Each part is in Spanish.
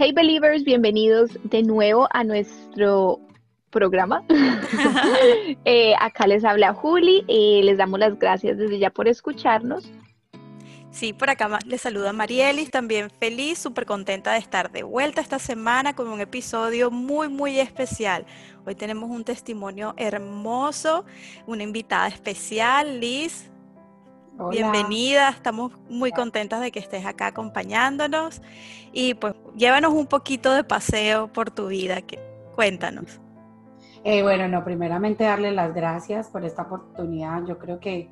Hey Believers, bienvenidos de nuevo a nuestro programa. Eh, acá les habla Juli, y les damos las gracias desde ya por escucharnos. Sí, por acá les saluda Marielis, también feliz, súper contenta de estar de vuelta esta semana con un episodio muy, muy especial. Hoy tenemos un testimonio hermoso, una invitada especial, Liz. Bienvenida, estamos muy contentas de que estés acá acompañándonos y pues llévanos un poquito de paseo por tu vida, que, cuéntanos. Eh, bueno, no, primeramente darle las gracias por esta oportunidad. Yo creo que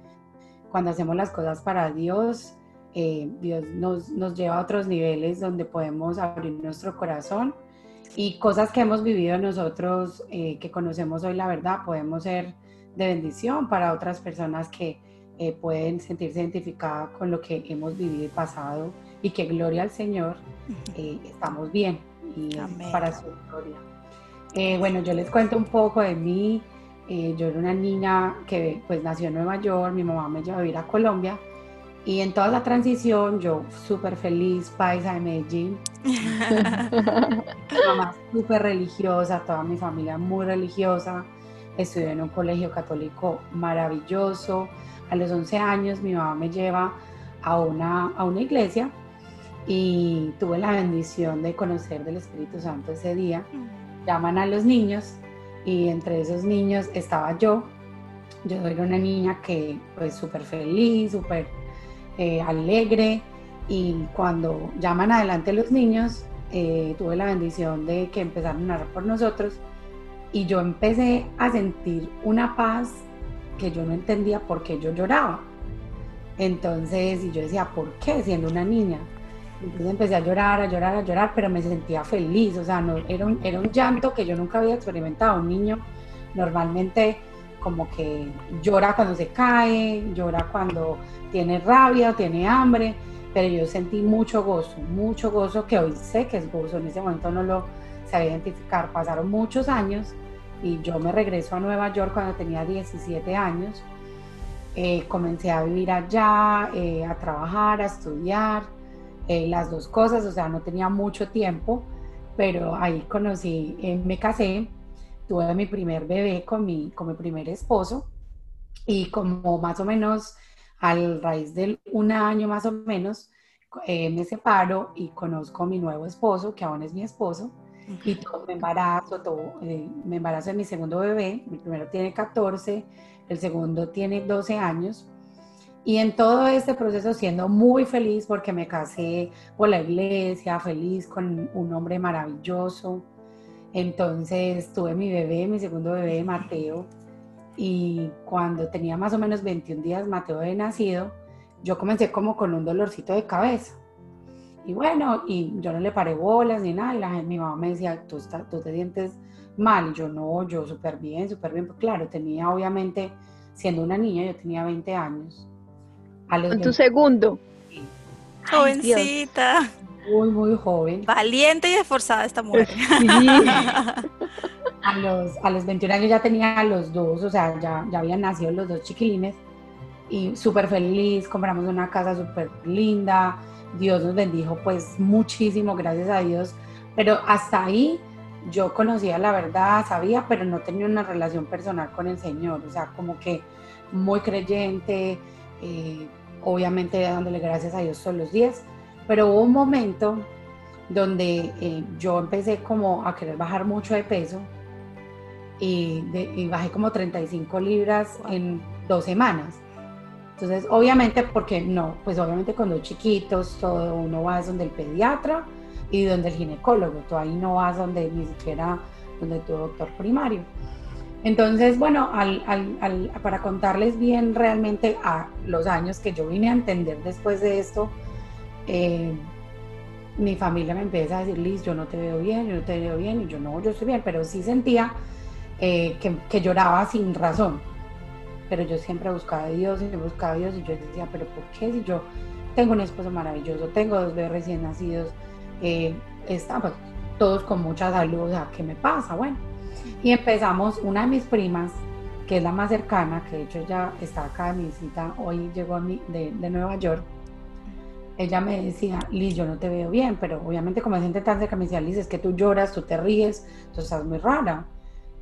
cuando hacemos las cosas para Dios, eh, Dios nos, nos, lleva a otros niveles donde podemos abrir nuestro corazón y cosas que hemos vivido nosotros, eh, que conocemos hoy la verdad, podemos ser de bendición para otras personas que eh, pueden sentirse identificadas con lo que hemos vivido y pasado y que gloria al Señor, eh, estamos bien y para su gloria. Eh, bueno, yo les cuento un poco de mí. yo era una niña que pues nació en Nueva York, mi mamá me llevó a vivir a Colombia y en toda la transición yo súper feliz, paisa de Medellín. mi mamá súper religiosa, toda mi familia muy religiosa. Estudié en un colegio católico maravilloso a los 11 años mi mamá me lleva a una, a una iglesia y tuve la bendición de conocer del Espíritu Santo ese día. Llaman a los niños y entre esos niños estaba yo. Yo era una niña que pues súper feliz, súper eh, alegre y cuando llaman adelante los niños eh, tuve la bendición de que empezaron a orar por nosotros y yo empecé a sentir una paz que yo no entendía por qué yo lloraba. Entonces, y yo decía, ¿por qué? Siendo una niña. Entonces empecé a llorar, a llorar, a llorar, pero me sentía feliz, o sea, no, era, un, era un llanto que yo nunca había experimentado. Un niño normalmente como que llora cuando se cae, llora cuando tiene rabia, tiene hambre, pero yo sentí mucho gozo, mucho gozo que hoy sé que es gozo, en ese momento no lo sabía identificar. Pasaron muchos años y yo me regreso a Nueva York cuando tenía 17 años. Eh, comencé a vivir allá, eh, a trabajar, a estudiar, eh, las dos cosas, o sea, no tenía mucho tiempo, pero ahí conocí, me casé, tuve mi primer bebé con mi, con mi primer esposo y como más o menos al raíz de un año más o menos, me separo y conozco a mi nuevo esposo, que aún es mi esposo, y todo, me embarazo, todo, eh, me embarazo de mi segundo bebé, mi primero tiene 14, el segundo tiene 12 años. Y en todo este proceso siendo muy feliz porque me casé con la iglesia, feliz con un hombre maravilloso. Entonces tuve mi bebé, mi segundo bebé, Mateo. Y cuando tenía más o menos 21 días, Mateo de nacido, yo comencé como con un dolorcito de cabeza. Y bueno, y yo no le paré bolas ni nada, y la gente, mi mamá me decía, tú, tú te sientes mal, y yo no, yo súper bien, súper bien, pues claro, tenía obviamente, siendo una niña, yo tenía 20 años. en tu segundo. Jovencita. Muy, muy joven. Valiente y esforzada esta mujer. a, los, a los 21 años ya tenía los dos, o sea, ya, ya habían nacido los dos chiquilines y súper feliz, compramos una casa súper linda, Dios nos bendijo pues muchísimo, gracias a Dios, pero hasta ahí yo conocía la verdad, sabía, pero no tenía una relación personal con el Señor, o sea, como que muy creyente, eh, obviamente dándole gracias a Dios todos los días, pero hubo un momento donde eh, yo empecé como a querer bajar mucho de peso y, y bajé como 35 libras en dos semanas. Entonces, obviamente, porque no, pues obviamente cuando chiquitos, todo uno va donde el pediatra y donde el ginecólogo, tú ahí no vas donde ni siquiera donde tu doctor primario. Entonces, bueno, para contarles bien realmente a los años que yo vine a entender después de esto, eh, mi familia me empieza a decir, Liz, yo no te veo bien, yo no te veo bien, y yo no, yo estoy bien, pero sí sentía eh, que lloraba sin razón pero yo siempre buscaba a Dios, siempre buscaba a Dios y yo decía, pero ¿por qué si yo tengo un esposo maravilloso, tengo dos bebés recién nacidos, eh, estamos todos con mucha salud, ¿qué me pasa? Bueno, y empezamos, una de mis primas, que es la más cercana, que de hecho ya está acá de mi visita, hoy llegó a mi, de, de, Nueva York, ella me decía, Liz, yo no te veo bien, pero obviamente como es gente tan cerca, me decía, Liz, es que tú lloras, tú te ríes, tú estás muy rara.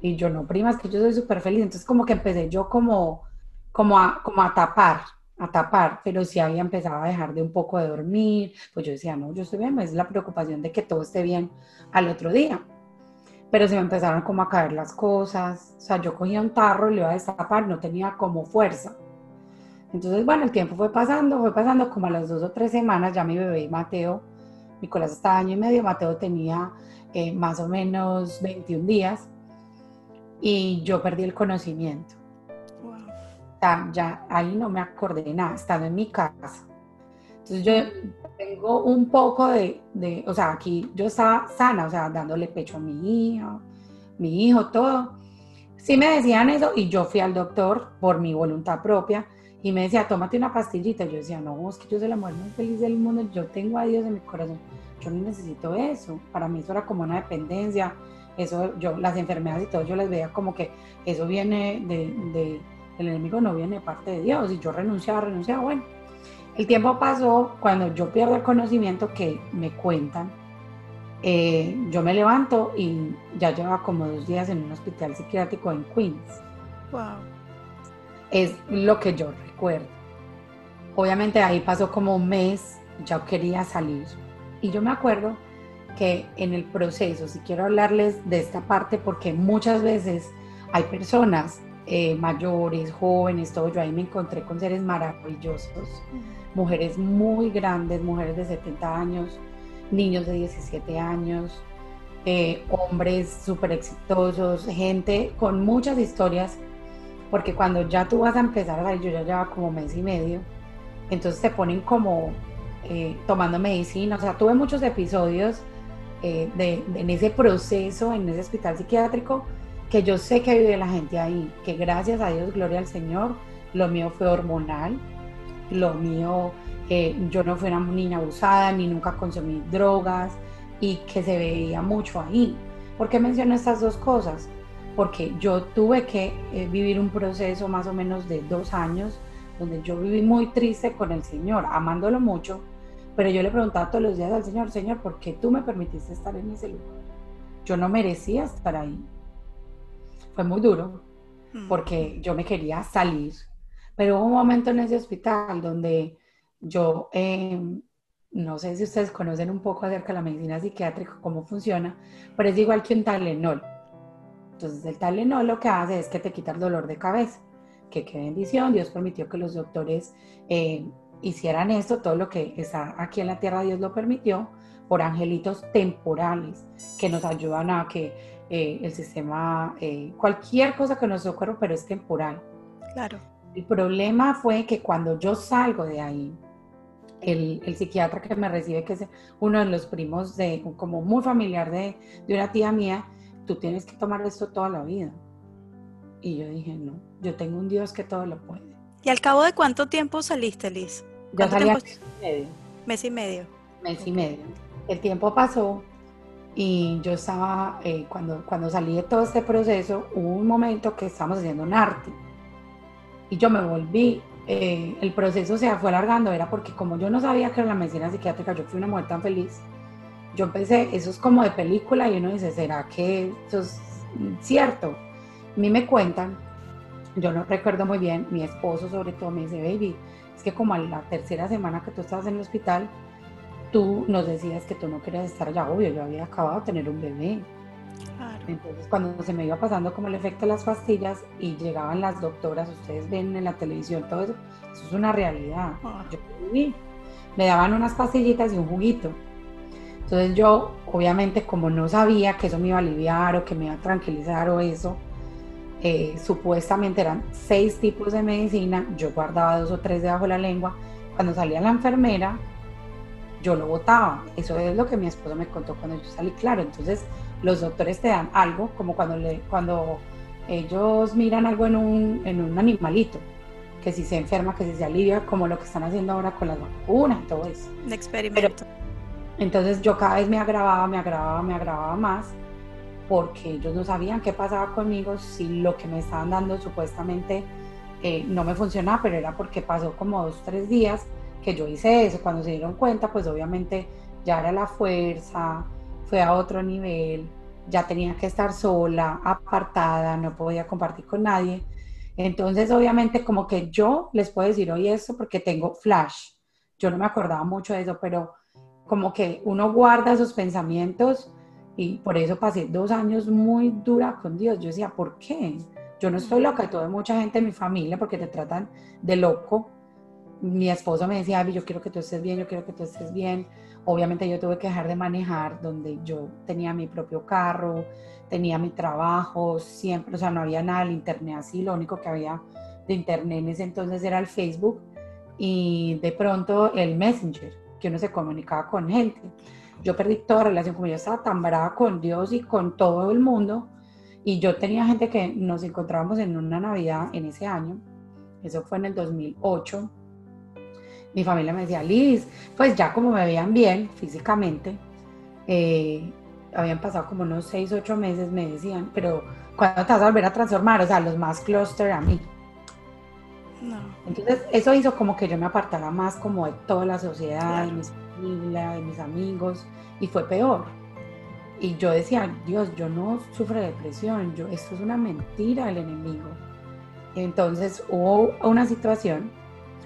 Y yo no, prima, es que yo soy súper feliz. Entonces como que empecé yo como, como, a, como a tapar, a tapar, pero si había empezado a dejar de un poco de dormir, pues yo decía, no, yo estoy bien, es la preocupación de que todo esté bien al otro día. Pero se me empezaron como a caer las cosas, o sea, yo cogía un tarro y le iba a destapar, no tenía como fuerza. Entonces, bueno, el tiempo fue pasando, fue pasando como a las dos o tres semanas, ya mi bebé Mateo, Nicolás estaba año y medio, Mateo tenía eh, más o menos 21 días y yo perdí el conocimiento. Wow. Ya, ahí no me acordé de nada, estaba en mi casa. Entonces yo tengo un poco de, de, o sea, aquí yo estaba sana, o sea, dándole pecho a mi hija, mi hijo, todo. Sí me decían eso y yo fui al doctor por mi voluntad propia y me decía, tómate una pastillita. Yo decía, no, es que yo soy la mujer más feliz del mundo, yo tengo a Dios en mi corazón, yo no necesito eso. Para mí eso era como una dependencia, eso, yo, las enfermedades y todo, yo les veía como que eso viene de, el enemigo no viene de parte de Dios. Y yo renunciaba, renunciaba, bueno. El tiempo pasó cuando yo pierdo el conocimiento que me cuentan. Eh, yo me levanto y ya llevaba como dos días en un hospital psiquiátrico en Queens. Wow es lo que yo recuerdo. Obviamente ahí pasó como un mes, ya quería salir. Y yo me acuerdo que en el proceso, si quiero hablarles de esta parte, porque muchas veces hay personas eh, mayores, jóvenes, todo, yo ahí me encontré con seres maravillosos, mujeres muy grandes, mujeres de 70 años, niños de 17 años, eh, hombres súper exitosos, gente con muchas historias porque cuando ya tú vas a empezar a salir, yo ya llevaba como mes y medio, entonces te ponen como eh, tomando medicina, o sea, tuve muchos episodios eh, de, en ese proceso, en ese hospital psiquiátrico, que yo sé que vive la gente ahí, que gracias a Dios, gloria al Señor, lo mío fue hormonal, lo mío, eh, yo no fui una niña abusada, ni nunca consumí drogas, y que se veía mucho ahí. ¿Por qué menciono estas dos cosas? porque yo tuve que eh, vivir un proceso más o menos de dos años donde yo viví muy triste con el Señor, amándolo mucho, pero yo le preguntaba todos los días al Señor, Señor, ¿por qué tú me permitiste estar en ese lugar? Yo no merecía estar ahí. Fue muy duro, mm. porque yo me quería salir, pero hubo un momento en ese hospital donde yo, em, no sé si ustedes conocen un poco acerca de la medicina psiquiátrica, cómo funciona, pero es igual que un Talenol entonces el Talenol lo que hace es que te quita el dolor de cabeza. Que qué bendición, Dios permitió que los doctores eh, hicieran esto, todo lo que está aquí en la tierra Dios lo permitió por angelitos temporales que nos ayudan a que eh, el sistema, eh, cualquier cosa que nos ocurra, pero es temporal. Claro. El problema fue que cuando yo salgo de ahí, el, el, psiquiatra que me recibe, que es uno de los primos de, como muy familiar de, de una tía mía, tú tienes que tomar esto toda la vida. Y yo dije, no, yo tengo un Dios que todo lo puede. ¿Y al cabo de cuánto tiempo saliste, Liz? Ya salí mes y medio. Mes y medio. Mes y medio. El tiempo pasó y yo estaba, eh, cuando, cuando salí de todo este proceso, hubo un momento que estábamos haciendo un arte. Y yo me volví, eh, el proceso se fue alargando, era porque como yo no sabía que era la medicina psiquiátrica, yo fui una mujer tan feliz yo pensé, eso es como de película y uno dice, ¿será que eso es cierto? A mí me cuentan, yo no recuerdo muy bien, mi esposo sobre todo me dice, baby, es que como a la tercera semana que tú estabas en el hospital, tú nos decías que tú no querías estar allá, obvio, yo había acabado de tener un bebé. Entonces cuando se me iba pasando como el efecto de las pastillas y llegaban las doctoras, ustedes ven en la televisión todo eso, eso es una realidad. Ah. Yo viví. Me daban unas pastillitas y un juguito entonces yo, obviamente, como no sabía que eso me iba a aliviar o que me iba a tranquilizar o eso, eh, supuestamente eran seis tipos de medicina, yo guardaba dos o tres debajo de la lengua. Cuando salía la enfermera, yo lo botaba. Eso es lo que mi esposo me contó cuando yo salí, claro. Entonces los doctores te dan algo, como cuando, le, cuando ellos miran algo en un, en un animalito, que si se enferma, que si se alivia, como lo que están haciendo ahora con las vacunas y todo eso. Un experimento. Entonces yo cada vez me agravaba, me agravaba, me agravaba más, porque ellos no sabían qué pasaba conmigo, si lo que me estaban dando supuestamente eh, no me funcionaba, pero era porque pasó como dos, tres días que yo hice eso. Cuando se dieron cuenta, pues obviamente ya era la fuerza, fue a otro nivel, ya tenía que estar sola, apartada, no podía compartir con nadie. Entonces, obviamente, como que yo les puedo decir hoy esto porque tengo flash. Yo no me acordaba mucho de eso, pero como que uno guarda esos pensamientos y por eso pasé dos años muy dura con Dios. Yo decía, ¿por qué? Yo no estoy loca, hay mucha gente en mi familia porque te tratan de loco. Mi esposo me decía, yo quiero que tú estés bien, yo quiero que tú estés bien. Obviamente yo tuve que dejar de manejar donde yo tenía mi propio carro, tenía mi trabajo, siempre, o sea, no había nada del internet así, lo único que había de internet en ese entonces era el Facebook y de pronto el Messenger, que uno se comunicaba con gente. Yo perdí toda relación, como yo estaba tan brava con Dios y con todo el mundo, y yo tenía gente que nos encontrábamos en una Navidad en ese año, eso fue en el 2008. Mi familia me decía, Liz, pues ya como me veían bien físicamente, eh, habían pasado como unos 6, 8 meses, me decían, pero ¿cuándo te vas a volver a transformar? O sea, los más cluster a mí. No. Entonces, eso hizo como que yo me apartara más como de toda la sociedad, de mi familia, de mis amigos, y fue peor y yo decía, Dios, yo no sufro de depresión, yo, esto es una mentira del enemigo. Entonces hubo una situación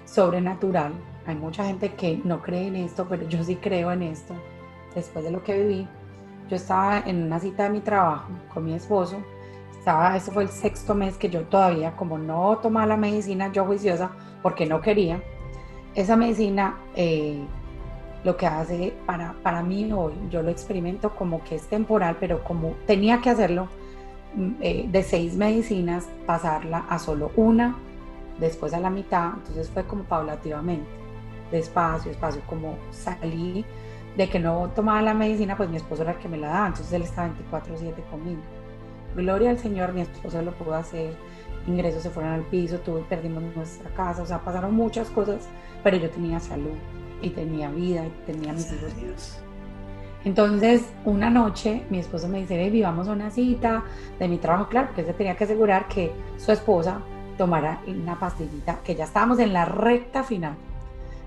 sobrenatural. Hay mucha gente que no cree en esto, pero yo sí creo en esto. Después de lo que viví, yo estaba en una cita de mi trabajo con mi esposo. Estaba, eso fue el sexto mes que yo todavía, como no tomaba la medicina, yo juiciosa, porque no quería. Esa medicina eh, lo que hace para, para mí hoy, yo lo experimento como que es temporal, pero como tenía que hacerlo, mm, eh, de seis medicinas, pasarla a solo una, después a la mitad, entonces fue como paulativamente, despacio, despacio, como salí de que no tomaba la medicina, pues mi esposo era el que me la daba, entonces él estaba 24/7 conmigo. Gloria al Señor, mi esposo lo pudo hacer, ingresos se fueron al piso, tuve, perdimos nuestra casa, o sea, pasaron muchas cosas, pero yo tenía salud y tenía vida y tenía mis hijos. Entonces, una noche mi esposo me dice, baby, vamos a una cita de mi trabajo, claro, porque se tenía que asegurar que su esposa tomara una pastillita, que ya estábamos en la recta final,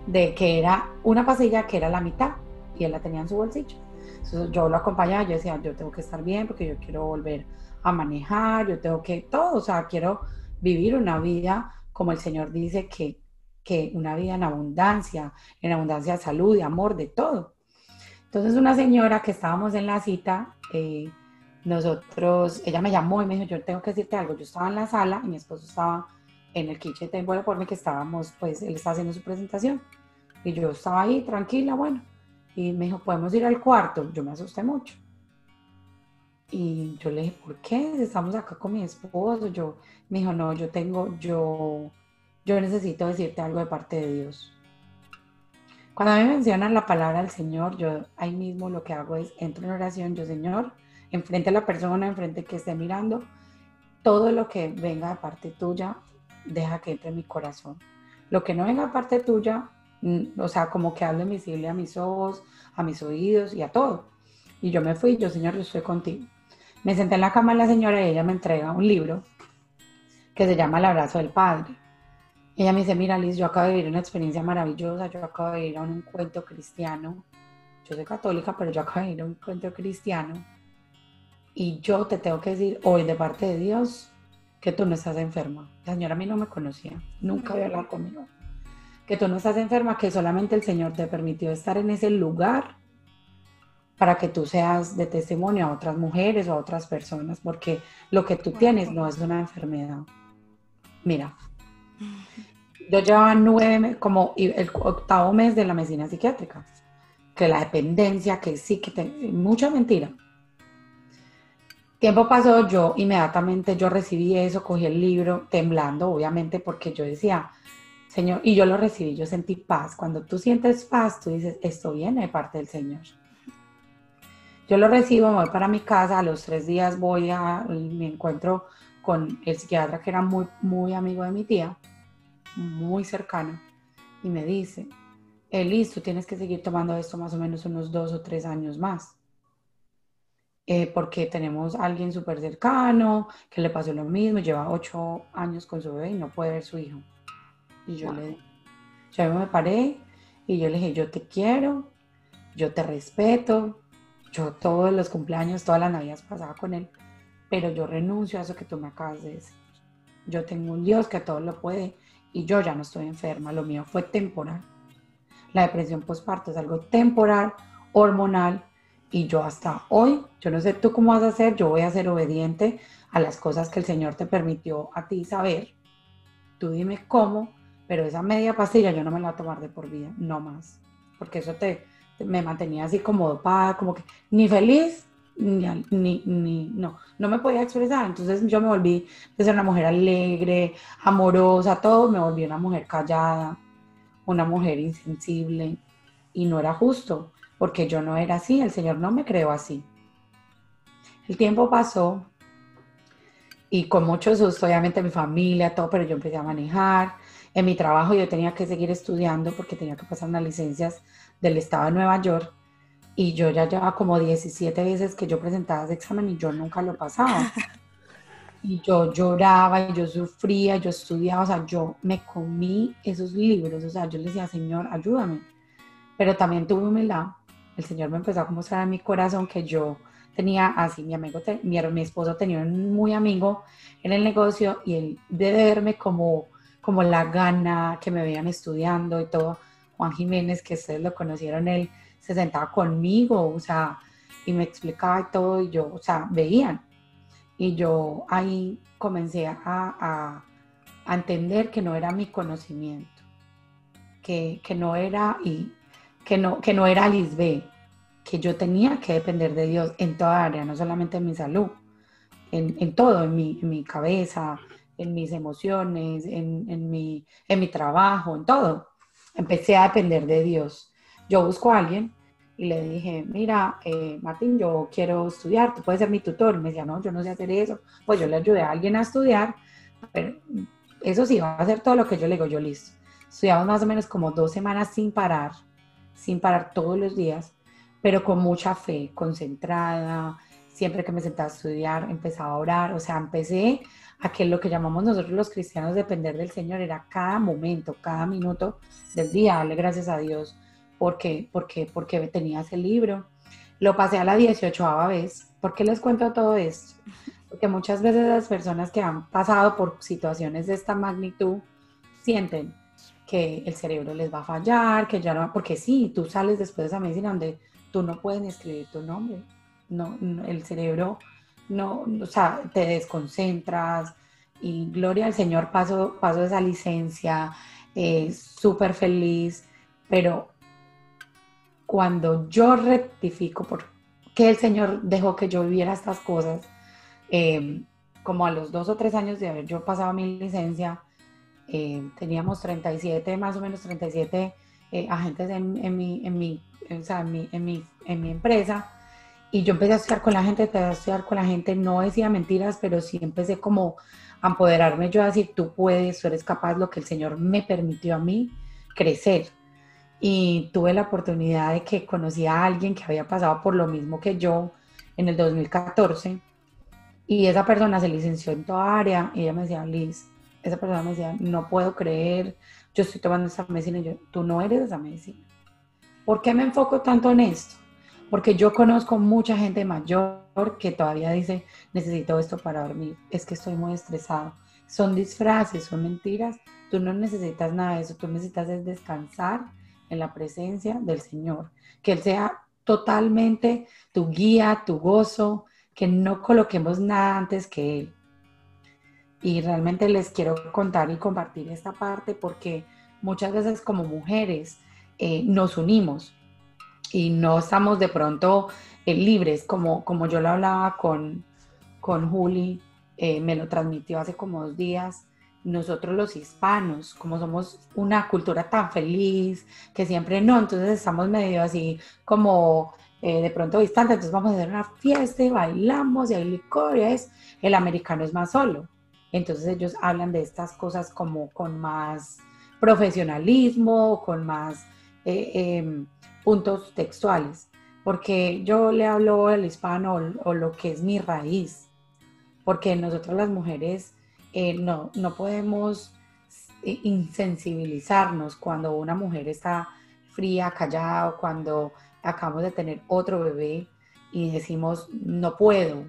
de que era una pastilla que era la mitad y él la tenía en su bolsillo. Entonces, yo lo acompañaba, yo decía, yo tengo que estar bien porque yo quiero volver a manejar, yo tengo que todo, o sea, quiero vivir una vida como el Señor dice que que una vida en abundancia, en abundancia de salud, de amor, de todo. Entonces una señora que estábamos en la cita, eh, nosotros, ella me llamó y me dijo, yo tengo que decirte algo, yo estaba en la sala y mi esposo estaba en el kitchen por mí que estábamos, pues él estaba haciendo su presentación y yo estaba ahí tranquila, bueno, y me dijo, podemos ir al cuarto, yo me asusté mucho. Y yo le dije, ¿por qué? Estamos acá con mi esposo. Yo, me dijo, no, yo tengo, yo, yo necesito decirte algo de parte de Dios. Cuando a mí me mencionan la palabra del Señor, yo ahí mismo lo que hago es entro en oración, yo Señor, enfrente a la persona, enfrente que esté mirando, todo lo que venga de parte tuya, deja que entre en mi corazón. Lo que no venga de parte tuya, mm, o sea, como que hable invisible a mis ojos, a mis oídos y a todo. Y yo me fui, yo Señor, yo estoy contigo. Me senté en la cama de la señora y ella me entrega un libro que se llama El abrazo del Padre. Ella me dice, mira Liz, yo acabo de vivir una experiencia maravillosa, yo acabo de ir a un encuentro cristiano, yo soy católica, pero yo acabo de ir a un encuentro cristiano y yo te tengo que decir hoy de parte de Dios que tú no estás enferma. La señora a mí no me conocía, nunca había hablado conmigo. Que tú no estás enferma, que solamente el Señor te permitió estar en ese lugar para que tú seas de testimonio a otras mujeres o a otras personas, porque lo que tú tienes no es una enfermedad. Mira, yo llevaba nueve, como el octavo mes de la medicina psiquiátrica, que la dependencia, que sí, que mucha mentira. Tiempo pasó, yo inmediatamente yo recibí eso, cogí el libro, temblando, obviamente, porque yo decía, Señor, y yo lo recibí, yo sentí paz. Cuando tú sientes paz, tú dices, esto viene de parte del Señor. Yo lo recibo, me voy para mi casa, a los tres días voy a, me encuentro con el psiquiatra que era muy, muy amigo de mi tía muy cercano y me dice, Elis, tú tienes que seguir tomando esto más o menos unos dos o tres años más. Eh, porque tenemos a alguien súper cercano que le pasó lo mismo, lleva ocho años con su bebé y no puede ver su hijo. Y yo le yo me paré Y yo le dije, yo te quiero, yo te respeto, yo todos los cumpleaños, todas las navidades pasaba con él, pero yo renuncio a eso que tú me acabas de decir. Yo tengo un Dios que todo lo puede y yo ya no estoy enferma, lo mío fue temporal. La depresión postparto es algo temporal, hormonal, y yo hasta hoy, yo no sé tú cómo vas a hacer, yo voy a ser obediente a las cosas que el Señor te permitió a ti saber. Tú dime cómo, pero esa media pastilla yo no me la voy a tomar de por vida, no más. Porque eso te, me mantenía así como dopada, como que ni feliz, ni, ni, no, no me podía expresar. Entonces yo me volví de una mujer alegre, amorosa, todo, me volví una mujer callada, una mujer insensible y no era justo porque yo no era así, el Señor no me creó así. El tiempo pasó y con mucho susto, obviamente mi familia, todo, pero yo empecé a manejar. En mi trabajo yo tenía que seguir estudiando porque tenía que pasar unas licencias del estado de Nueva York y yo ya llevaba como 17 veces que yo presentaba ese examen y yo nunca lo pasaba. Y yo lloraba, y yo sufría, yo estudiaba, o sea, yo me comí esos libros, o sea, yo le decía, Señor, ayúdame. Pero también tuve humildad el Señor me empezó a mostrar en mi corazón que yo tenía así, mi amigo, mi, mi esposo tenía un muy amigo en el negocio y él de verme como, como la gana que me veían estudiando y todo, Juan Jiménez, que ustedes lo conocieron, él se sentaba conmigo, o sea, y me explicaba y todo, y yo, o sea, veían. Y yo ahí comencé a, a, entender que no era mi conocimiento, que, que no era, y que no, que no era Lisbeth, que yo tenía que depender de Dios en toda área, no solamente en mi salud, en, en todo, en mi, en mi, cabeza, en mis emociones, en, en, mi, en mi trabajo, en todo. Empecé a depender de Dios. Yo busco a alguien y le dije, mira, eh, Martín, yo quiero estudiar, tú puedes ser mi tutor. Y me decía, no, yo no sé hacer eso. Pues yo le ayudé a alguien a estudiar, pero eso sí, va a hacer todo lo que yo le digo, yo listo. Estudiamos más o menos como dos semanas sin parar sin parar todos los días, pero con mucha fe, concentrada. Siempre que me sentaba a estudiar, empezaba a orar, o sea, empecé a que lo que llamamos nosotros los cristianos depender del Señor era cada momento, cada minuto del día, darle gracias a Dios porque, porque, porque tenía ese libro. Lo pasé a la 18 vez. ¿Por qué les cuento todo esto? Porque muchas veces las personas que han pasado por situaciones de esta magnitud sienten que el cerebro les va a fallar, que ya no, porque sí, tú sales después de esa medicina donde tú no puedes escribir tu nombre, no, el cerebro no, o sea, te desconcentras y gloria al Señor, paso, paso esa licencia, eh, súper feliz, pero cuando yo rectifico por qué el Señor dejó que yo viviera estas cosas, eh, como a los dos o tres años de haber yo pasado mi licencia, eh, teníamos 37, más o menos 37 eh, agentes en, mi, en, mi, o sea, en, mi, en, mi, en mi empresa. Y yo empecé a estudiar con la gente, empecé a estudiar con la gente, no decía mentiras, pero sí empecé como a empoderarme yo a decir, tú puedes, tú eres capaz, lo que el Señor me permitió a mí crecer. Y tuve la oportunidad de que conocí a alguien que había pasado por lo mismo que yo en el 2014. Y esa persona se licenció en toda área y ella me decía, Liz, esa persona me decía, no puedo creer, yo estoy tomando esa medicina y yo, tú no eres esa medicina. ¿Por qué me enfoco tanto en esto? Porque yo conozco mucha gente mayor que todavía dice, necesito esto para dormir, es que estoy muy estresado. Son disfraces, son mentiras, tú no necesitas nada de eso, tú necesitas es descansar en la presencia del Señor, que Él sea totalmente tu guía, tu gozo, que no coloquemos nada antes que Él. Y realmente les quiero contar y compartir esta parte porque muchas veces como mujeres eh, nos unimos y no estamos de pronto eh, libres, como, como yo lo hablaba con, con Juli, eh, me lo transmitió hace como dos días. Nosotros los hispanos, como somos una cultura tan feliz, que siempre no, entonces estamos medio así como de pronto distante, entonces vamos a hacer una fiesta y bailamos y hay licor y es, el americano es más solo. Entonces ellos hablan de estas cosas como con más profesionalismo, con más eh, em, puntos textuales, porque yo le hablo al hispano o, lo que es mi raíz, porque nosotros las mujeres eh, no, no podemos insensibilizarnos cuando una mujer está fría, callado, cuando acabamos de tener otro bebé y decimos, no puedo,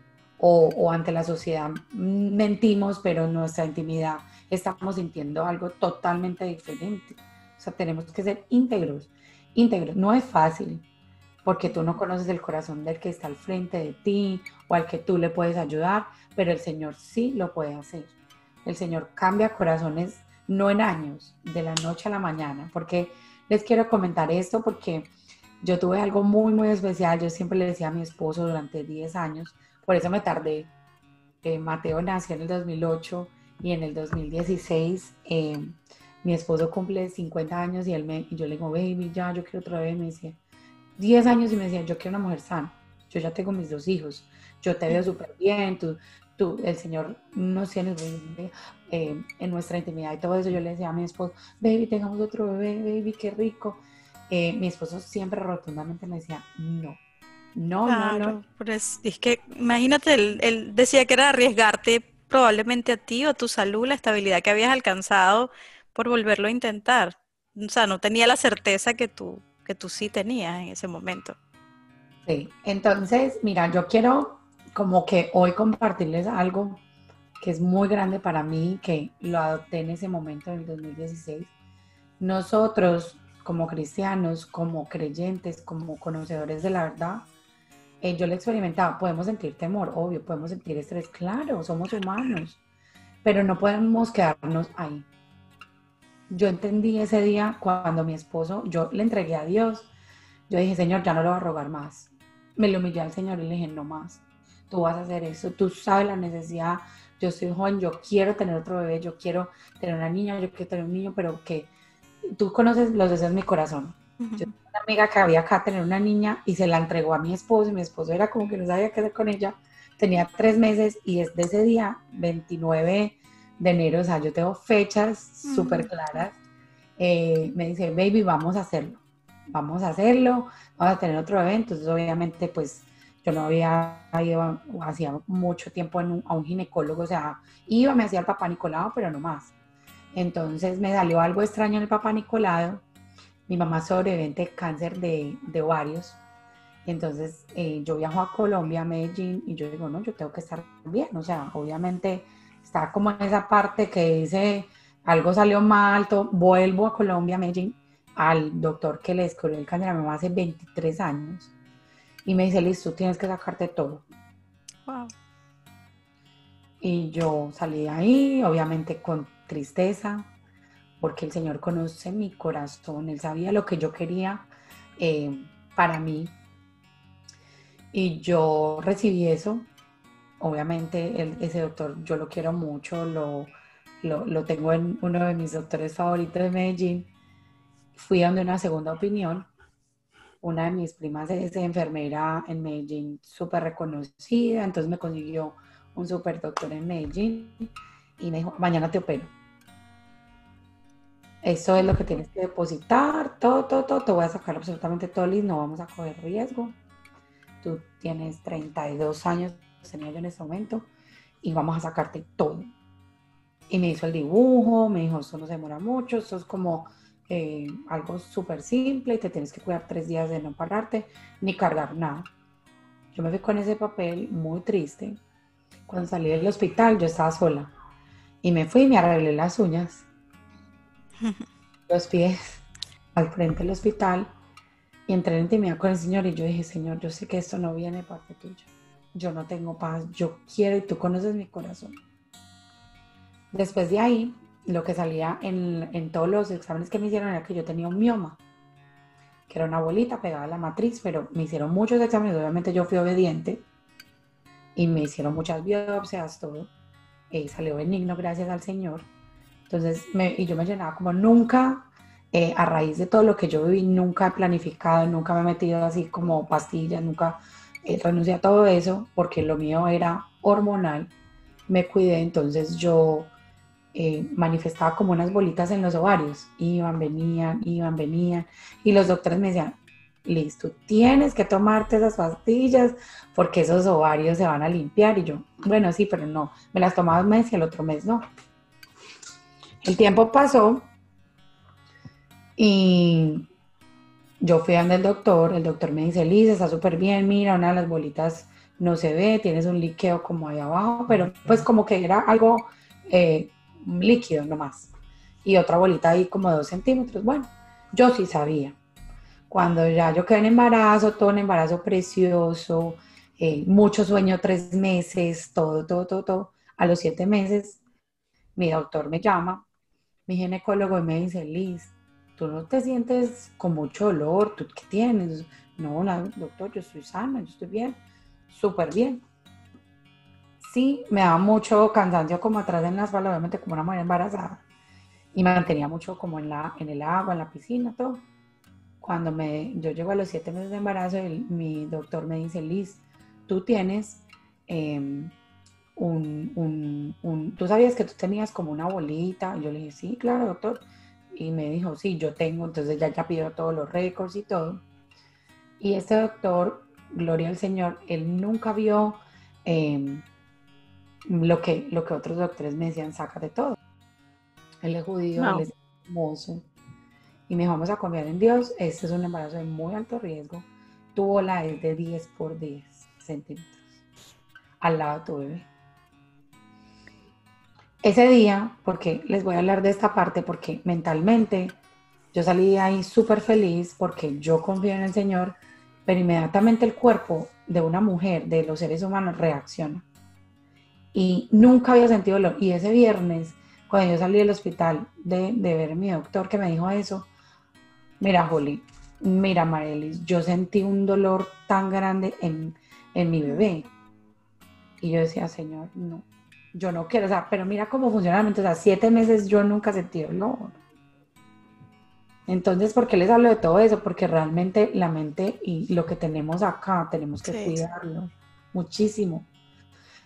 o, ante la sociedad mentimos, pero en nuestra intimidad estamos sintiendo algo totalmente diferente. O sea, tenemos que ser íntegros, íntegros. No es fácil, porque tú no conoces el corazón del que está al frente de ti o al que tú le puedes ayudar, pero el Señor sí lo puede hacer. El Señor cambia corazones no en años, de la noche a la mañana, porque les quiero comentar esto porque yo tuve algo muy, muy especial. Yo siempre le decía a mi esposo durante 10 años, por eso me tardé. Eh, Mateo nació en el 2008 y en el 2016 eh, mi esposo cumple 50 años y, él me, y yo le digo, baby, ya, yo quiero otra vez. Me decía, 10 años y me decía, yo quiero una mujer sana. Yo ya tengo mis dos hijos. Yo te veo súper bien. Tú, tú, el Señor nos tiene eh, en nuestra intimidad y todo eso. Yo le decía a mi esposo, baby, tengamos otro bebé, baby, qué rico. Eh, mi esposo siempre rotundamente me decía, no, no, no, no. Es que imagínate, él, decía que era arriesgarte probablemente a ti o a tu salud, la estabilidad que habías alcanzado por volverlo a intentar. O sea, no tenía la certeza que tú, que tú sí tenías en ese momento. Sí, entonces, mira, yo quiero como que hoy compartirles algo que es muy grande para mí, que lo adopté en ese momento, en el 2016. Nosotros como cristianos, como creyentes, como conocedores de la verdad, eh, yo lo experimentaba, podemos sentir temor, obvio, podemos sentir estrés, claro, somos humanos, pero no podemos quedarnos ahí. Yo entendí ese día cuando mi esposo, yo le entregué a Dios, yo dije, Señor, ya no lo voy a rogar más. Me lo humillé al Señor y le dije, no más, tú vas a hacer eso, tú sabes la necesidad, yo soy joven, yo quiero tener otro bebé, yo quiero tener una niña, yo quiero tener un niño, pero que tú conoces los deseos de mi corazón. Yo tengo una amiga que había acá tener una niña y se la entregó a mi esposo y mi esposo era como que no sabía qué hacer con ella. Tenía tres meses y desde ese día, 29 de enero, o sea, yo tengo fechas súper claras. Eh, me dice, baby, vamos a hacerlo. Vamos a hacerlo, vamos a tener otro evento. Entonces, obviamente, pues yo no había ido hacía mucho tiempo a un ginecólogo, o sea, iba, me hacía el papá Nicolau, pero no más. Entonces me salió algo extraño en el papá Nicolau. Mi mamá sobreviviente de cáncer de, de ovarios. Entonces eh, yo viajo a Colombia, a Medellín, y yo digo, no, yo tengo que estar bien. O sea, obviamente está como en esa parte que dice, algo salió mal, vuelvo a Colombia, a Medellín, al doctor que le descubrió el cáncer a mi mamá hace 23 años. Y me dice, listo, tienes que sacarte todo. Wow. Y yo salí de ahí, obviamente con tristeza, porque el Señor conoce mi corazón, Él sabía lo que yo quería eh, para mí. Y yo recibí eso. Obviamente ese doctor yo lo quiero mucho, lo, lo, tengo en uno de mis doctores favoritos de Medellín. Fui a donde una segunda opinión. Una de mis primas es enfermera en Medellín, súper reconocida, entonces me consiguió un súper doctor en Medellín y me dijo, mañana te opero. Eso es lo que tienes que depositar, todo, todo, todo. Te voy a sacar absolutamente todo listo, no vamos a coger riesgo. Tú tienes 32 años, tenía yo en ese momento, y vamos a sacarte todo. Y me hizo el dibujo, me dijo, eso no se demora mucho, eso es como eh, algo súper simple y te tienes que cuidar tres días de no pararte ni cargar nada. Yo me fui con ese papel muy triste. Cuando salí del hospital yo estaba sola y me fui y me arreglé las uñas los pies al frente del hospital y entré en intimidad con el Señor y yo dije, Señor, yo sé que esto no viene de parte tuya. Yo no tengo paz, yo quiero y tú conoces mi corazón. Después de ahí, lo que salía en, en todos los exámenes que me hicieron era que yo tenía un mioma, que era una bolita pegada a la matriz, pero me hicieron muchos exámenes, obviamente yo fui obediente y me hicieron muchas biopsias, todo. Y salió benigno, gracias al Señor. Entonces, me, y yo me llenaba como nunca, eh, a raíz de todo lo que yo viví, nunca he planificado, nunca me he metido así como pastillas, nunca eh, renuncié a todo eso, porque lo mío era hormonal. Me cuidé, entonces yo eh, manifestaba como unas bolitas en los ovarios. Iban, venían, iban, venían. Y los doctores me decían, listo, tienes que tomarte esas pastillas porque esos ovarios se van a limpiar. Y yo, bueno, sí, pero no, me las tomaba un mes y el otro mes no. El tiempo pasó y yo fui al doctor, el doctor me dice, Liz, está súper bien, mira, una de las bolitas no se ve, tienes un liqueo como ahí abajo, pero pues como que era algo eh, líquido nomás. Y otra bolita ahí como de dos centímetros. Bueno, yo sí sabía. Cuando ya yo quedé en embarazo, todo un embarazo precioso, eh, mucho sueño, tres meses, todo, todo, todo, todo. A los siete meses, mi doctor me llama, mi ginecólogo, y me dice, Liz, tú no te sientes con mucho dolor, ¿tú qué tienes? No, doctor, yo estoy sana, yo estoy bien, súper bien. Sí, me daba mucho cansancio como atrás en las espalda, obviamente como una mujer embarazada. Y me mantenía mucho como en, la, en el agua, en la piscina, todo. Cuando me, yo llego a los siete meses de embarazo, mi doctor me dice, Liz, tú tienes em, un, un, un, tú sabías que tú tenías como una bolita. Y yo le dije, sí, claro, doctor y me dijo, sí, yo tengo, entonces ya, ya pidió todos los récords y todo. Y este doctor, gloria al Señor, él nunca vio em, lo, que, lo que otros doctores me decían, saca de todo. Él es judío, él es hermoso. Y me dijo, vamos a confiar en Dios, este es un embarazo de muy alto riesgo. Tu bola es de 10 por 10 centímetros. Al lado de tu bebé. Ese día, porque les voy a hablar de esta parte, porque mentalmente yo salí ahí súper feliz porque yo confío en el Señor, pero inmediatamente el cuerpo de una mujer, de los seres humanos, reacciona. Y nunca había sentido dolor. Y ese viernes, cuando yo salí del hospital de, ver a mi doctor que me dijo eso, mira, Juli, mira, Marelis, yo sentí un dolor tan grande en, en mi bebé. Y yo decía, Señor, no, yo no quiero, o sea, pero mira cómo funciona la mente, o sea, siete meses yo nunca sentí dolor. Entonces, ¿por qué les hablo de todo eso? Porque realmente la mente y lo que tenemos acá tenemos que cuidarlo muchísimo.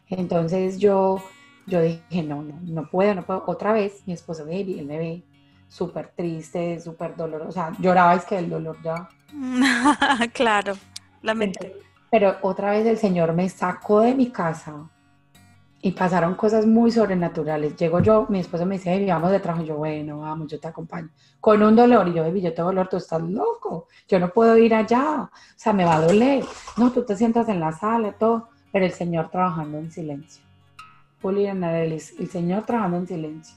Entonces yo, yo dije, no, no, no puedo, no puedo. Otra vez mi esposo baby, él me ve súper triste, súper doloroso, o sea, lloraba es que el dolor ya. claro, la mente. pero otra vez el Señor me sacó de mi casa y pasaron cosas muy sobrenaturales. Llego yo, mi esposo me dice, vamos de trabajo. Yo, bueno, vamos, yo te acompaño. Con un dolor. Y yo, baby, yo tengo dolor, tú estás loco. Yo no puedo ir allá. O sea, me va a doler. No, tú te sientas en la sala, todo. Pero el Señor trabajando en silencio. Julián el Señor trabajando en silencio.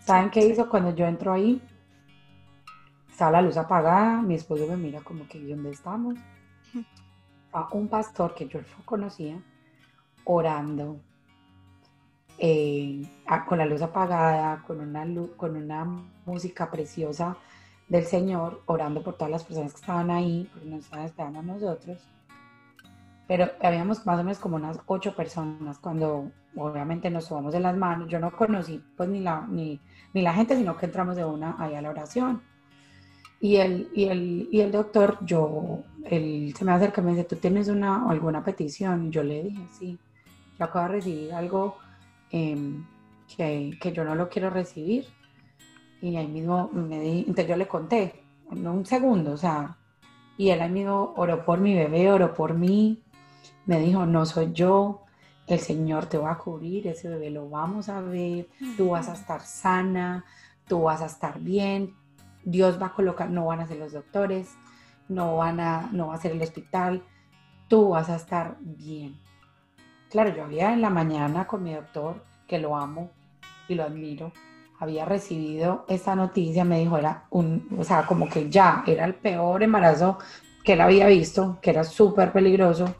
¿Saben qué hizo cuando yo entro ahí? Está la luz apagada. Mi esposo me mira como que, ¿dónde estamos? A un pastor que yo no conocía orando eh, con la luz apagada, con una, con una música preciosa del Señor, orando por todas las personas que estaban ahí, porque nos estaban esperando a nosotros. Pero habíamos más o menos como unas ocho personas cuando obviamente nos subamos de las manos. Yo no conocí pues ni la, ni, ni la gente, sino que entramos de una ahí a la oración. Y el, y el, y el doctor, yo, él se me acerca y me dice, ¿tú tienes una, alguna petición? Y yo le dije, sí, yo acabo de recibir algo Em, que, que, yo no lo quiero recibir. Y ahí mismo me di, entonces yo le conté, en un segundo, o sea, y él ahí mismo oró por mi bebé, oró por mí, me dijo, no soy yo, el Señor te va a cubrir, ese bebé lo vamos a ver, tú vas a estar sana, tú vas a estar bien, Dios va a colocar, no van a ser los doctores, no van a, no va a ser el hospital, tú vas a estar bien. Claro, yo había en la mañana con mi doctor, que lo amo y lo admiro, había recibido esta noticia, me dijo, era un, o sea, como que ya era el peor embarazo que él había visto, que era súper peligroso,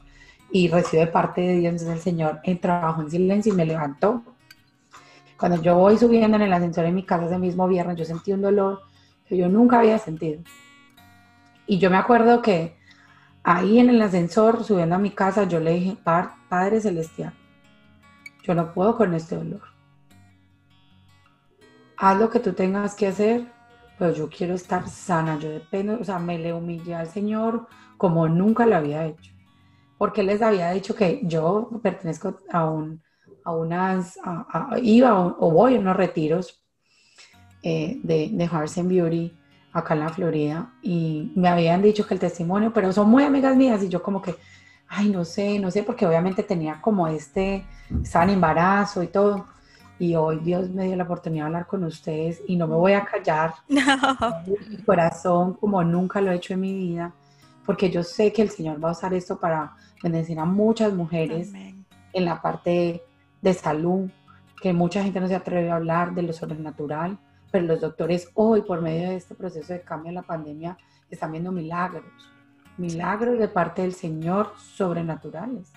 y recibe parte de Dios del Señor en trabajo en silencio y me levantó. Cuando yo voy subiendo en el ascensor en mi casa ese mismo viernes, yo sentí un dolor que yo nunca había sentido. Y yo me acuerdo que ahí en el ascensor, subiendo a mi casa, yo le dije, Padre Celestial, yo no puedo con este dolor. Haz lo que tú tengas que hacer, pero yo quiero estar sana, yo dependo, o sea, me le humillé al Señor como nunca lo había hecho. Porque les había dicho que yo pertenezco a un, a unas, iba o voy a unos retiros eh, de, de Hearts and Beauty acá en la Florida y me habían dicho que el testimonio, pero son muy amigas mías y yo como que, ay, no sé, no sé, porque obviamente tenía como este, estaba en embarazo y todo. y hoy Dios me dio la oportunidad de hablar con ustedes y no me voy a callar. Mi corazón como nunca lo he hecho en mi vida, porque yo sé que el Señor va a usar esto para bendecir a muchas mujeres en la parte de salud, que mucha gente no se atreve a hablar de lo sobrenatural, pero los doctores hoy, por medio de este proceso de cambio de la pandemia, están viendo milagros, milagros de parte del Señor sobrenaturales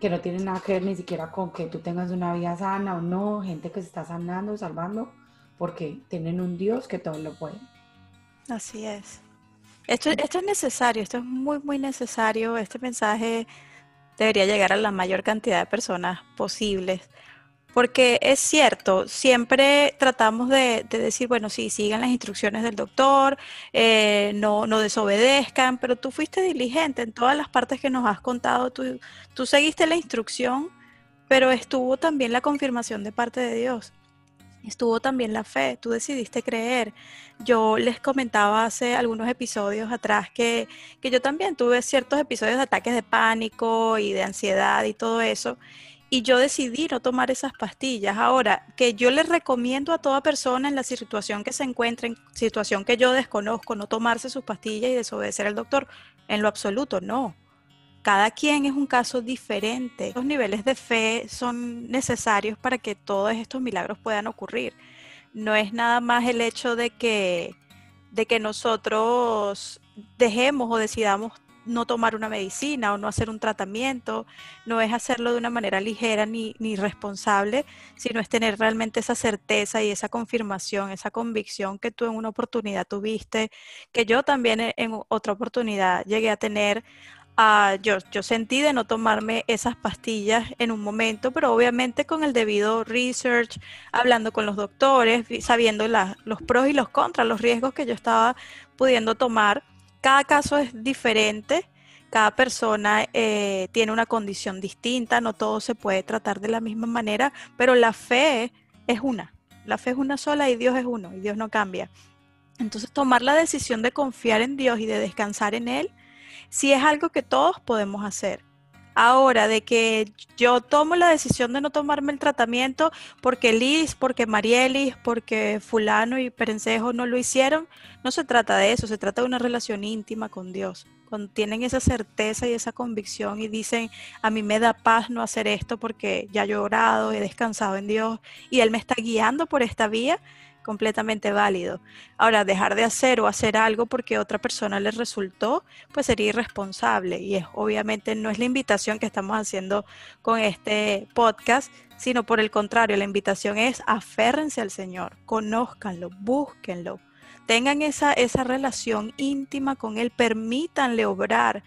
que no tienen nada que ver ni siquiera con que tú tengas una vida sana o no, gente que se está sanando, salvando, porque tienen un Dios que todo lo puede. Así es. Esto, esto es necesario, esto es muy, muy necesario. Este mensaje debería llegar a la mayor cantidad de personas posibles. Porque es cierto, siempre tratamos de, decir, bueno, sí, sigan las instrucciones del doctor, eh, no, no desobedezcan, pero tú fuiste diligente en todas las partes que nos has contado, tú, tú seguiste la instrucción, pero estuvo también la confirmación de parte de Dios. Estuvo también la fe, tú decidiste creer. Yo les comentaba hace algunos episodios atrás que, que yo también tuve ciertos episodios de ataques de pánico y de ansiedad y todo eso y yo decidí no tomar esas pastillas. Ahora, que yo les recomiendo a toda persona en la situación que se encuentre, en situación que yo desconozco, no tomarse sus pastillas y desobedecer al doctor, en lo absoluto, no. Cada quien es un caso diferente. Los niveles de fe son necesarios para que todos estos milagros puedan ocurrir. No es nada más el hecho de que, de que nosotros dejemos o decidamos no tomar una medicina o no hacer un tratamiento, no es hacerlo de una manera ligera ni, ni responsable, sino es tener realmente esa certeza y esa confirmación, esa convicción que tú en una oportunidad tuviste, que yo también en otra oportunidad llegué a tener. Uh, yo, yo sentí de no tomarme esas pastillas en un momento, pero obviamente con el debido research, hablando con los doctores, sabiendo los pros y los contras, los riesgos que yo estaba pudiendo tomar cada caso es diferente, cada persona eh, tiene una condición distinta, no todo se puede tratar de la misma manera, pero la fe es una, la fe es una sola y Dios es uno y Dios no cambia. Entonces tomar la decisión de confiar en Dios y de descansar en Él, sí es algo que todos podemos hacer. Ahora, de que yo tomo la decisión de no tomarme el tratamiento porque Liz, porque Marielis, porque fulano y Perencejo no lo hicieron, no se trata de eso, se trata de una relación íntima con Dios. Cuando tienen esa certeza y esa convicción y dicen, a mí me da paz no hacer esto porque ya yo he orado, he descansado en Dios y Él me está guiando por esta vía, completamente válido. Ahora, dejar de hacer o hacer algo porque otra persona le resultó, pues sería irresponsable. Y es obviamente no es la invitación que estamos haciendo con este podcast, sino por el contrario, la invitación es aférrense al Señor, conózcanlo, búsquenlo, tengan esa, esa relación íntima con Él, permítanle obrar,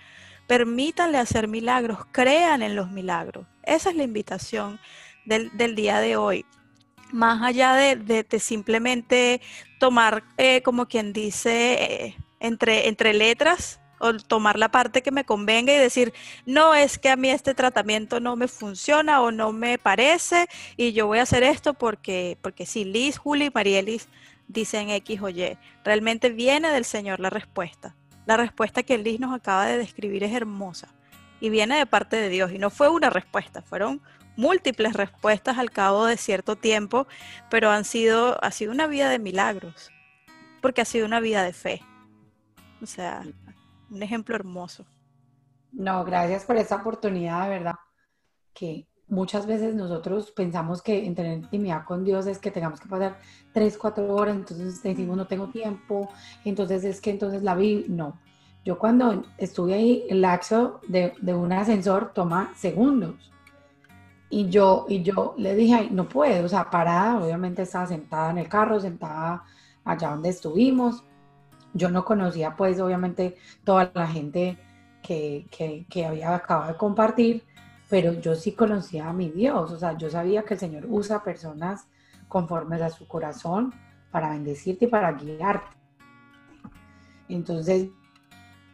permítanle hacer milagros, crean en los milagros. Esa es la invitación del, del día de hoy más allá de, simplemente tomar, eh, como quien dice, eh, entre, entre letras o tomar la parte que me convenga y decir, no es que a mí este tratamiento no me funciona o no me parece y yo voy a hacer esto porque, porque si Liz, Juli y Marielis dicen X o Y, realmente viene del Señor la respuesta. La respuesta que Liz nos acaba de describir es hermosa y viene de parte de Dios y no fue una respuesta, fueron múltiples respuestas al cabo de cierto tiempo, pero han sido, ha sido una vida de milagros, porque ha sido una vida de fe. O sea, un ejemplo hermoso. No, gracias por esta oportunidad, de verdad, que muchas veces nosotros pensamos que en tener intimidad con Dios es que tengamos que pasar tres, cuatro horas, entonces decimos no tengo tiempo, entonces es que entonces la vi, no. Yo cuando estuve ahí, el laxo de, de un ascensor toma segundos. Y yo, y yo le dije, no puedo, o sea, parada, obviamente estaba sentada en el carro, sentada allá donde estuvimos. Yo no conocía, pues, obviamente, toda la gente que, que, que había acabado de compartir, pero yo sí conocía a mi Dios, o sea, yo sabía que el Señor usa personas conformes a su corazón para bendecirte y para guiarte. Entonces,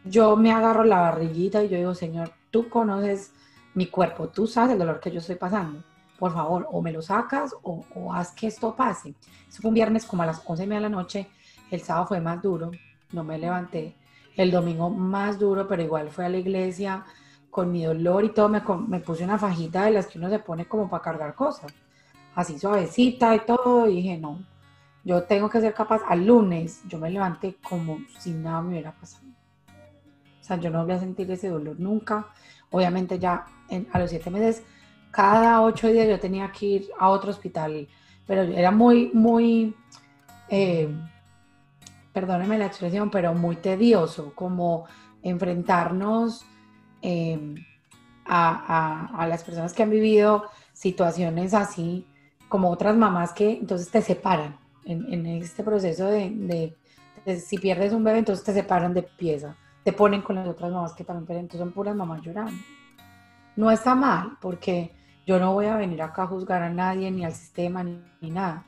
yo me agarro la barriguita y yo digo, Señor, tú conoces mi cuerpo, tú sabes el dolor que yo estoy pasando. Por favor, o me lo sacas o, haz que esto pase. Eso fue un viernes como a las 11 de la noche. El sábado fue más duro, no me levanté. El domingo más duro, pero igual fue a la iglesia con mi dolor y todo. Me, me puse una fajita de las que uno se pone como para cargar cosas. así suavecita y todo, y dije, no, yo tengo que ser capaz, al lunes yo me levanté como si nada me hubiera pasado. O sea, yo no voy a sentir ese dolor nunca. Obviamente ya a los siete meses, cada ocho días yo tenía que ir a otro hospital, pero era muy, muy, eh, perdóneme la expresión, pero muy tedioso, como enfrentarnos eh, a, las personas que han vivido situaciones así, como otras mamás que entonces te separan. En, este proceso de, si pierdes un bebé, entonces te separan de pieza, te ponen con las otras mamás que también pierden, entonces son puras mamás llorando. No está mal, porque yo no voy a venir acá a juzgar a nadie, ni al sistema, ni, nada,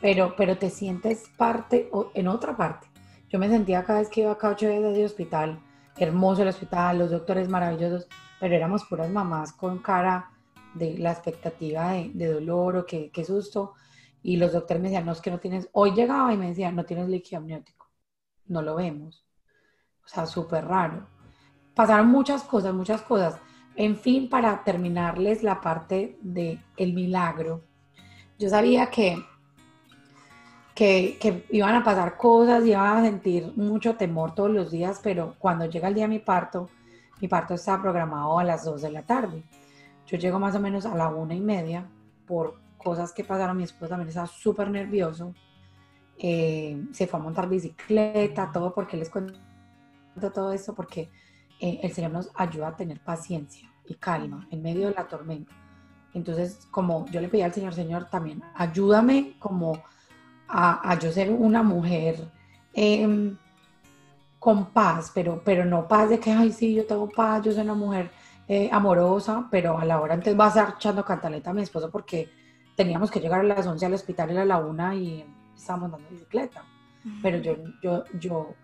pero, pero te sientes parte o, en otra parte. Yo me sentía cada vez que iba acá ocho días de hospital, hermoso el hospital, los doctores maravillosos, pero éramos puras mamás con cara de la expectativa de, dolor o que, susto. Y los doctores me decían, no, es que no tienes, hoy llegaba y me decían, no tienes líquido amniótico, no lo vemos. O sea, súper raro. Pasaron muchas cosas, muchas cosas. En fin, para terminarles la parte del el milagro, yo sabía que, que, iban a pasar cosas, iban a sentir mucho temor todos los días, pero cuando llega el día de mi parto, mi parto estaba programado a las 2 de la tarde. Yo llego más o menos a la una y media por cosas que pasaron. Mi esposo también estaba súper nervioso. Eh, se fue a montar bicicleta, todo porque les cuento todo esto porque eh, el Señor nos ayuda a tener paciencia y calma en medio de la tormenta. Entonces, como yo le pedí al Señor, Señor, también ayúdame como a, a yo ser una mujer eh, con paz, pero, pero no paz de que, ay, sí, yo tengo paz, yo soy una mujer eh, amorosa, pero a la hora antes va a estar echando cantaleta a mi esposo porque teníamos que llegar a las 11 al hospital y a la una y estábamos dando bicicleta. Pero yo, yo, yo,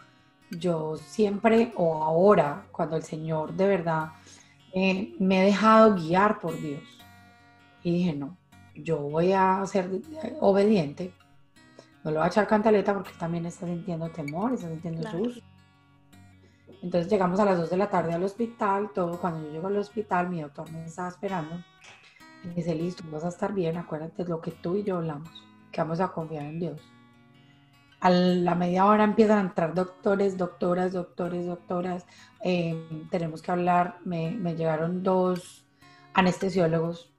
yo siempre o ahora, cuando el Señor de verdad eh, me he dejado guiar por Dios y dije, no, yo voy a ser obediente, no le voy a echar cantaleta porque también está sintiendo temor, está sintiendo susto. Entonces llegamos a las 2 de la tarde al hospital, todo, cuando yo llego al hospital, mi doctor me estaba esperando. Y me dice, listo, vas a estar bien, acuérdate de lo que tú y yo hablamos, que vamos a confiar en Dios. A la media hora empiezan a entrar doctores, doctoras, doctores, doctoras. Eh, tenemos que hablar, me, llegaron dos anestesiólogos.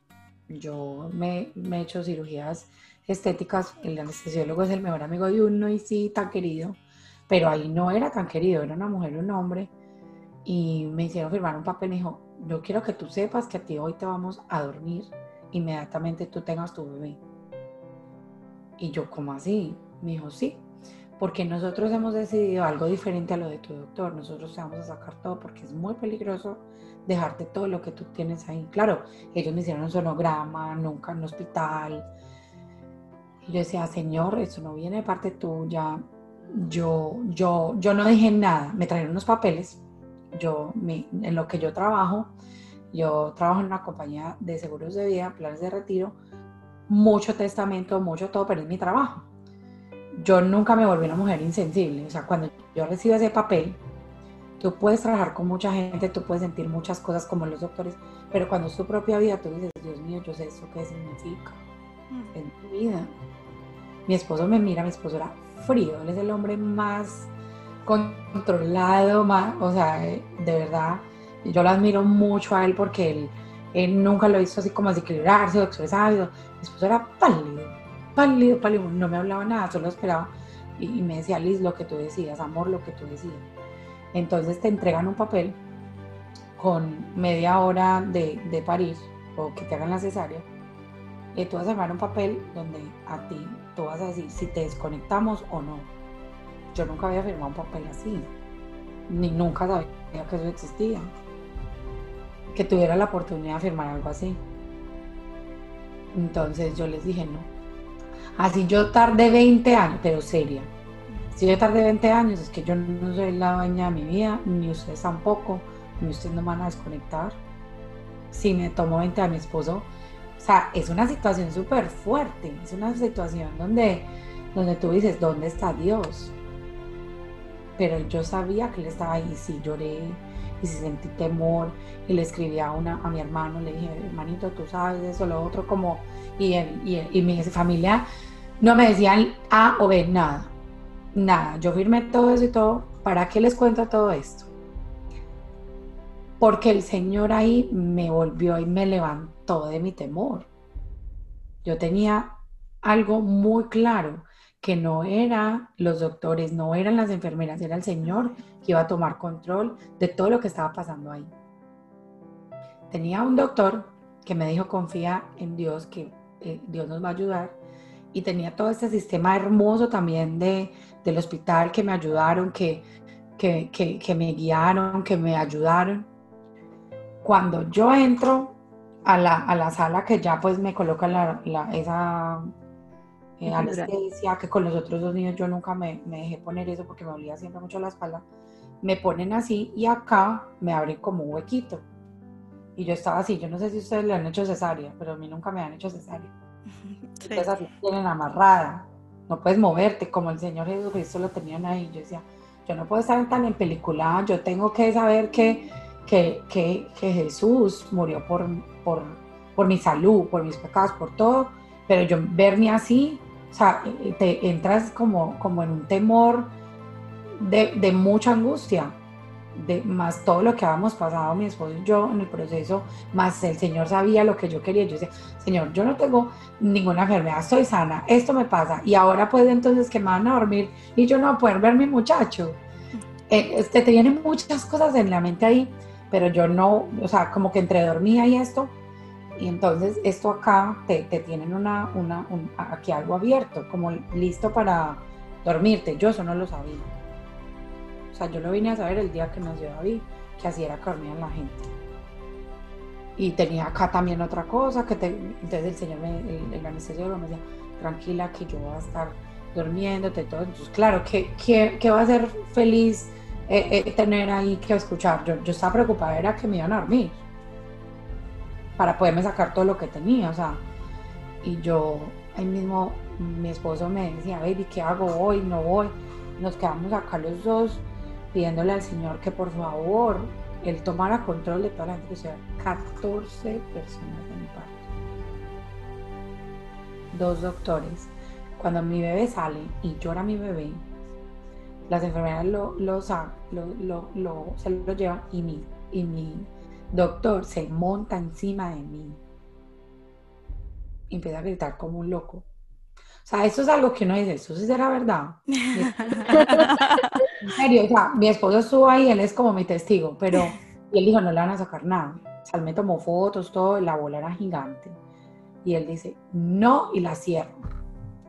Yo me, he hecho cirugías estéticas, el anestesiólogo es el mejor amigo de uno y sí, tan querido pero ahí no era tan querido, era una mujer un hombre. Y me hicieron firmar un papel y me dijo, yo quiero que tú sepas que a ti hoy te vamos a dormir, inmediatamente tú tengas tu bebé. Y yo, ¿cómo así? Me dijo, sí, porque nosotros hemos decidido algo diferente a lo de tu doctor. Nosotros te vamos a sacar todo porque es muy peligroso dejarte todo lo que tú tienes ahí. Claro, ellos me hicieron un sonograma, nunca en un hospital. Y yo decía, Señor, eso no viene de parte tuya yo, yo, yo no dije nada, me trajeron unos papeles, yo, en lo que yo trabajo, yo trabajo en una compañía de seguros de vida, planes de retiro, mucho testamento, mucho todo, pero es mi trabajo. Yo nunca me volví una mujer insensible, o sea, cuando yo recibo ese papel, tú puedes trabajar con mucha gente, tú puedes sentir muchas cosas como los doctores, pero cuando es tu propia vida, tú dices, Dios mío, yo sé eso qué significa mm. en tu vida. Mi esposo me mira, mi esposo era frío, él es el hombre más controlado, más, o sea, eh, de verdad, yo lo admiro mucho a él porque él, nunca lo hizo así como desequilibrarse o expresarse, mi esposo era pálido, pálido, pálido, no me hablaba nada, solo esperaba y, me decía, Liz, lo que tú decías, amor, lo que tú decías. Entonces te entregan un papel con media hora de, de parir o que te hagan la cesárea y tú vas a firmar un papel donde a ti tú vas a decir si te desconectamos o no. Yo nunca había firmado un papel así, ni nunca sabía que eso existía, que tuviera la oportunidad de firmar algo así. Entonces yo les dije no. Así yo tardé 20 años, pero seria. Si yo tardé 20 años, es que yo no soy la dueña de mi vida, ni ustedes tampoco, ni ustedes no van a desconectar. Si me tomó 20 años, mi esposo o sea, es una situación súper fuerte, es una situación donde, donde tú dices, ¿dónde está Dios? Pero yo sabía que Él estaba ahí, sí lloré, y si sentí temor y le escribí a, una, a mi hermano, le dije, hermanito, tú sabes eso, lo otro, como, y, y, y mi familia no me decían A o B, nada, nada, yo firmé todo eso y todo, ¿para qué les cuento todo esto? Porque el Señor ahí me volvió y me levantó de mi temor. Yo tenía algo muy claro, que no eran los doctores, no eran las enfermeras, era el Señor que iba a tomar control de todo lo que estaba pasando ahí. Tenía un doctor que me dijo, confía en Dios, que eh, Dios nos va a ayudar. Y tenía todo este sistema hermoso también de, del hospital que me ayudaron, que, que, me guiaron, que me ayudaron. Cuando yo entro a la, sala que ya pues me colocan la, esa eh, anestesia, que con los otros dos niños yo nunca me, me, dejé poner eso porque me dolía siempre mucho la espalda, me ponen así y acá me abren como un huequito. Y yo estaba así, yo no sé si ustedes le han hecho cesárea, pero a mí nunca me han hecho cesárea. Entonces así tienen amarrada, no puedes moverte como el Señor Jesucristo lo tenían ahí. Yo decía, yo no puedo estar tan en película, yo tengo que saber que, que, que, que Jesús murió por, por, por mi salud, por mis pecados, por todo, pero yo verme así, o sea, te entras como, como en un temor de, de mucha angustia, de más todo lo que habíamos pasado mi esposo y yo en el proceso, más el Señor sabía lo que yo quería. Yo decía, Señor, yo no tengo ninguna enfermedad, estoy sana, esto me pasa y ahora pues entonces que me van a dormir y yo no voy a poder ver mi muchacho. Eh, este, te vienen muchas cosas en la mente ahí, pero yo no, o sea, como que entre dormía y esto, y entonces esto acá te, te tienen una, una aquí algo abierto, como listo para dormirte. Yo eso no lo sabía. O sea, yo lo vine a saber el día que nació David, que así era que dormían la gente. Y tenía acá también otra cosa, que entonces el señor, me, el, el anestesiólogo me decía, tranquila que yo voy a estar durmiéndote todo. Entonces, claro, ¿qué, qué, va a ser feliz eh, eh, tener ahí que escuchar? Yo, yo estaba preocupada, era que me iban a dormir para poderme sacar todo lo que tenía, o sea, y yo ahí mismo, mi esposo me decía, baby, ¿qué hago hoy? No voy. Nos quedamos acá los dos pidiéndole al Señor que por favor Él tomara control de toda la gente, que sea 14 personas en mi parto. Dos doctores. Cuando mi bebé sale y llora mi bebé, las enfermeras lo, lo, lo, lo se lo llevan y mi, y mi Doctor, se monta encima de mí. Y empieza a gritar como un loco. O sea, eso es algo que uno dice, eso sí será verdad. en serio, o sea, mi esposo estuvo ahí, él es como mi testigo, pero y él dijo, no le van a sacar nada. O sea, él me tomó fotos, todo, la bola era gigante. Y él dice, no, y la cierro.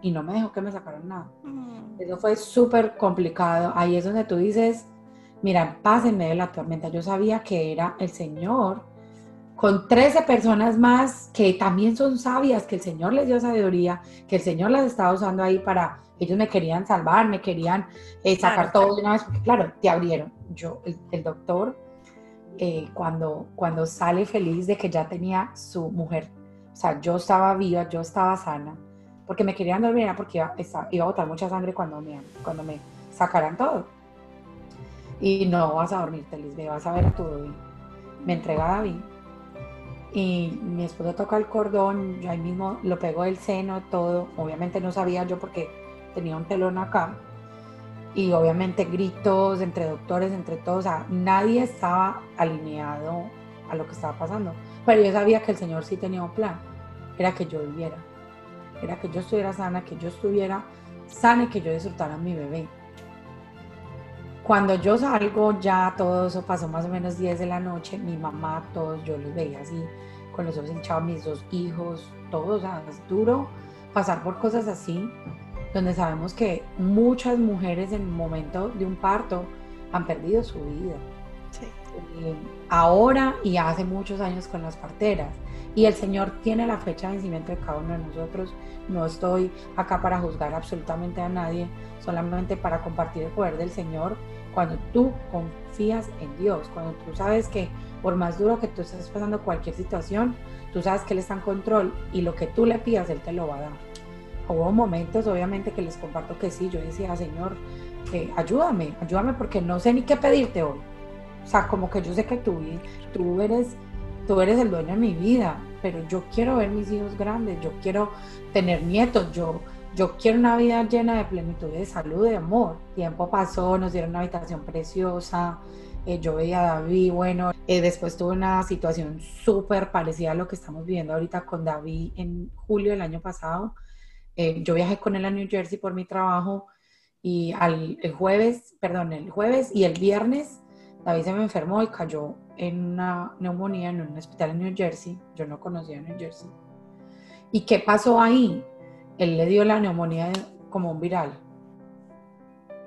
Y no me dejó que me sacaran nada. Mm. Eso fue súper complicado. Ahí es donde tú dices, mira, paz en medio de la tormenta. Yo sabía que era el Señor con 13 personas más que también son sabias, que el Señor les dio sabiduría, que el Señor las estaba usando ahí para, ellos me querían salvar, me querían eh, sacar todo de una vez, porque claro, te abrieron. Yo, el, doctor, eh, cuando, cuando sale feliz de que ya tenía su mujer, o sea, yo estaba viva, yo estaba sana, porque me querían dormir, porque iba, iba a botar mucha sangre cuando me, cuando me sacaran todo y no vas a dormirte, Lisbeth, vas a ver a tu. Me entrega a David y mi esposo toca el cordón, yo ahí mismo lo pego del seno, todo. Obviamente no sabía yo porque tenía un telón acá. Y obviamente gritos entre doctores, entre todos, o sea, nadie estaba alineado a lo que estaba pasando. Pero yo sabía que el Señor sí tenía un plan, era que yo viviera, era que yo estuviera sana, que yo estuviera sana y que yo disfrutara a mi bebé. Cuando yo salgo, ya todo eso pasó más o menos 10 de la noche, mi mamá, todos, yo los veía así, con los ojos hinchados, mis dos hijos, todos, o sea, es duro pasar por cosas así, donde sabemos que muchas mujeres en el momento de un parto han perdido su vida. Sí. Eh, ahora y hace muchos años con las parteras. Y el Señor tiene la fecha de vencimiento de cada uno de nosotros. No estoy acá para juzgar absolutamente a nadie, solamente para compartir el poder del Señor cuando tú confías en Dios, cuando tú sabes que por más duro que tú estés pasando cualquier situación, tú sabes que Él está en control y lo que tú le pidas, Él te lo va a dar. Hubo momentos, obviamente, que les comparto que sí, yo decía, Señor, eh, ayúdame, ayúdame porque no sé ni qué pedirte hoy. O sea, como que yo sé que tú, tú, eres, tú eres el dueño de mi vida, pero yo quiero ver mis hijos grandes, yo quiero tener nietos, yo, yo quiero una vida llena de plenitud, de salud, de amor. Tiempo pasó, nos dieron una habitación preciosa, eh, yo veía a David, bueno, eh, después tuve una situación súper parecida a lo que estamos viviendo ahorita con David en julio del año pasado. Eh, yo viajé con él a New Jersey por mi trabajo y al, el jueves, perdón, el jueves y el viernes David se me enfermó y cayó en una neumonía en un hospital en New Jersey. Yo no conocía New Jersey. ¿Y qué pasó ahí? Él le dio la neumonía como un viral.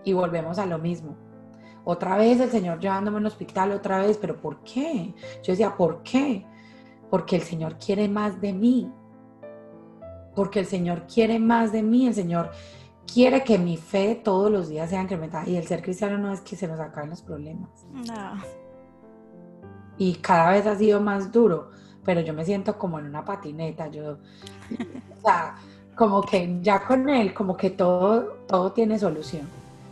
Y volvemos a lo mismo otra vez el Señor llevándome al hospital, otra vez, pero ¿por qué? Yo decía, ¿por qué? Porque el Señor quiere más de mí. Porque el Señor quiere más de mí, el Señor quiere que mi fe todos los días sea incrementada. Y el ser cristiano no es que se nos acaben los problemas. No. Y cada vez ha sido más duro, pero yo me siento como en una patineta. Yo, o sea, como que ya con él, como que todo, todo tiene solución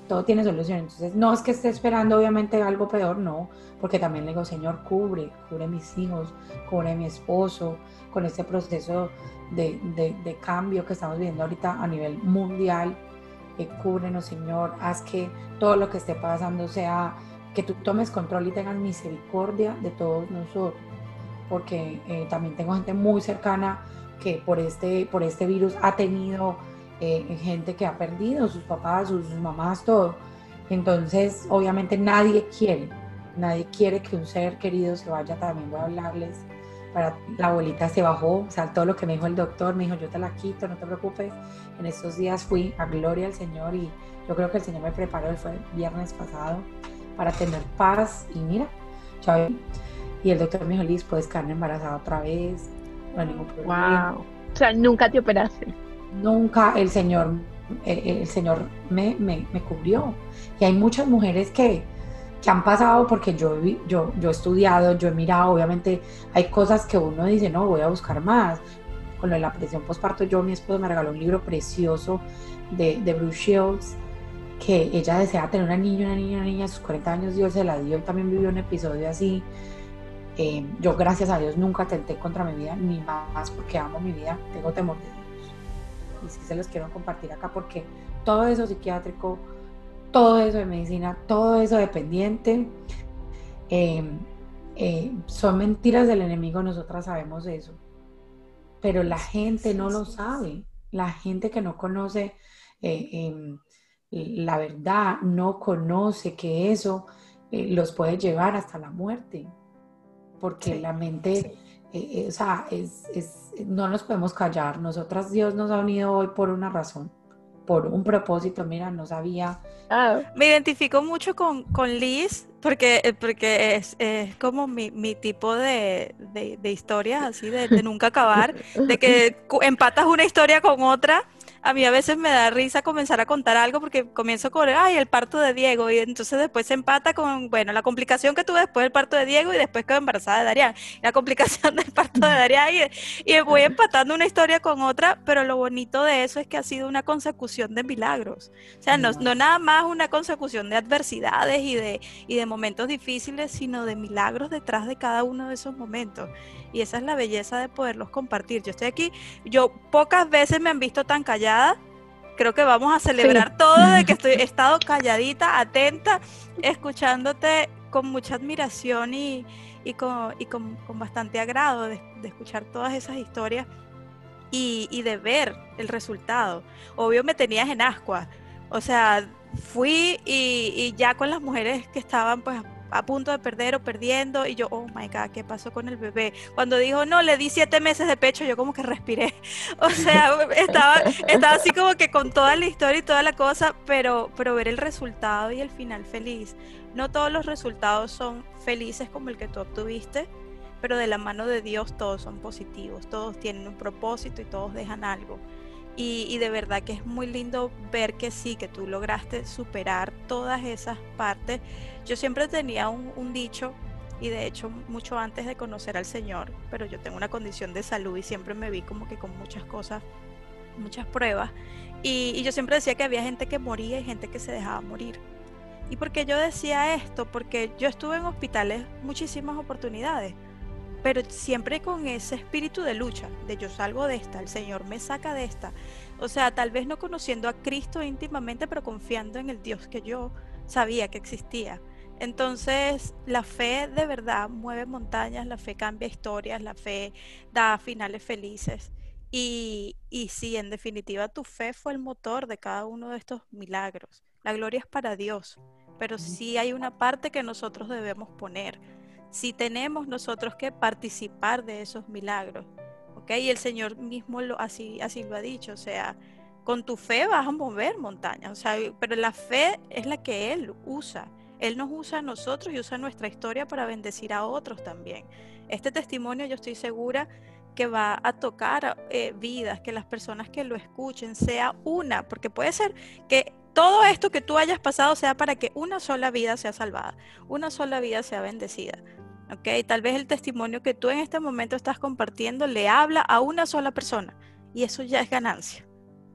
todo tiene solución. Entonces, no es que esté esperando obviamente algo peor, no, porque también le digo, Señor, cubre, cubre mis hijos, cubre mi esposo, con este proceso de, de, cambio que estamos viviendo ahorita a nivel mundial. Eh, cúbrenos, Señor, haz que todo lo que esté pasando sea que tú tomes control y tengas misericordia de todos nosotros, porque eh, también tengo gente muy cercana que por este, por este virus ha tenido eh, gente que ha perdido sus papás, sus, mamás, todo. Entonces, obviamente nadie quiere, nadie quiere que un ser querido se vaya, también voy a hablarles. Para, la abuelita se bajó, o sea, todo lo que me dijo el doctor, me dijo, yo te la quito, no te preocupes. En estos días fui a Gloria al Señor y yo creo que el Señor me preparó, fue el viernes pasado, para tener paz y mira, Y el doctor me dijo, Liz, puedes quedar embarazada otra vez, no hay ningún problema. Wow. O sea, nunca te operaste nunca el Señor, el Señor me, me, cubrió. Y hay muchas mujeres que, que han pasado porque yo, yo, yo he estudiado, yo he mirado, obviamente hay cosas que uno dice, no, voy a buscar más. Con lo de la presión postparto, yo, mi esposo me regaló un libro precioso de, de Bruce Shields, que ella deseaba tener una niña, una niña, una niña, a sus 40 años Dios se la dio, y también vivió un episodio así. Eh, yo, gracias a Dios, nunca tenté contra mi vida, ni más porque amo mi vida, tengo temor de y sí se los quiero compartir acá porque todo eso psiquiátrico, todo eso de medicina, todo eso dependiente, em, eh, son mentiras del enemigo, nosotras sabemos eso, pero la gente no lo sabe, la gente que no conoce eh, em, la verdad, no conoce que eso los puede llevar hasta la muerte, porque la mente eh, eh, o sea, es, no nos podemos callar. Nosotras Dios nos ha unido hoy por una razón, por un propósito. Mira, no sabía. Ah. Me identifico mucho con, con Liz porque, eh, porque es, es como mi, mi tipo de, de, historias así, de, de nunca acabar, de que empatas una historia con otra a mí a veces me da risa comenzar a contar algo porque comienzo con, ay, el parto de Diego, y entonces después se empata con, bueno, la complicación que tuve después del parto de Diego y después quedó embarazada de Darían, la complicación del parto de Darían, y, y voy empatando una historia con otra, pero lo bonito de eso es que ha sido una consecución de milagros. O sea, no, no nada más una consecución de adversidades y de, y de momentos difíciles, sino de milagros detrás de cada uno de esos momentos y esa es la belleza de poderlos compartir. Yo estoy aquí, yo pocas veces me han visto tan callada. Creo que vamos a celebrar todo de que estoy, he estado calladita, atenta, escuchándote con mucha admiración y, con, con, bastante agrado de, escuchar todas esas historias y, y, de ver el resultado. Obvio me tenías en ascua, o sea, fui y, y, ya con las mujeres que estaban pues a punto de perder o perdiendo y yo, oh my God, ¿qué pasó con el bebé? Cuando dijo, no, le di siete meses de pecho, yo como que respiré. O sea, estaba, estaba así como que con toda la historia y toda la cosa, pero, pero ver el resultado y el final feliz. No todos los resultados son felices como el que tú obtuviste, pero de la mano de Dios todos son positivos, todos tienen un propósito y todos dejan algo. Y, y, de verdad que es muy lindo ver que sí, que tú lograste superar todas esas partes yo siempre tenía un, dicho, y de hecho mucho antes de conocer al Señor, pero yo tengo una condición de salud y siempre me vi como que con muchas cosas, muchas pruebas. Y, yo siempre decía que había gente que moría y gente que se dejaba morir. ¿Y por qué yo decía esto? Porque yo estuve en hospitales muchísimas oportunidades, pero siempre con ese espíritu de lucha, de yo salgo de esta, el Señor me saca de esta. O sea, tal vez no conociendo a Cristo íntimamente, pero confiando en el Dios que yo sabía que existía. Entonces, la fe de verdad mueve montañas, la fe cambia historias, la fe da finales felices. Y, y sí, en definitiva, tu fe fue el motor de cada uno de estos milagros. La gloria es para Dios, pero sí hay una parte que nosotros debemos poner. Si tenemos nosotros que participar de esos milagros, ¿ok? Y el Señor mismo lo, así, así lo ha dicho, o sea, con tu fe vas a mover montañas, o sea, pero la fe es la que Él usa. Él nos usa a nosotros y usa nuestra historia para bendecir a otros también. Este testimonio yo estoy segura que va a tocar eh, vidas, que las personas que lo escuchen sea una, porque puede ser que todo esto que tú hayas pasado sea para que una sola vida sea salvada, una sola vida sea bendecida. ¿Ok? Tal vez el testimonio que tú en este momento estás compartiendo le habla a una sola persona y eso ya es ganancia.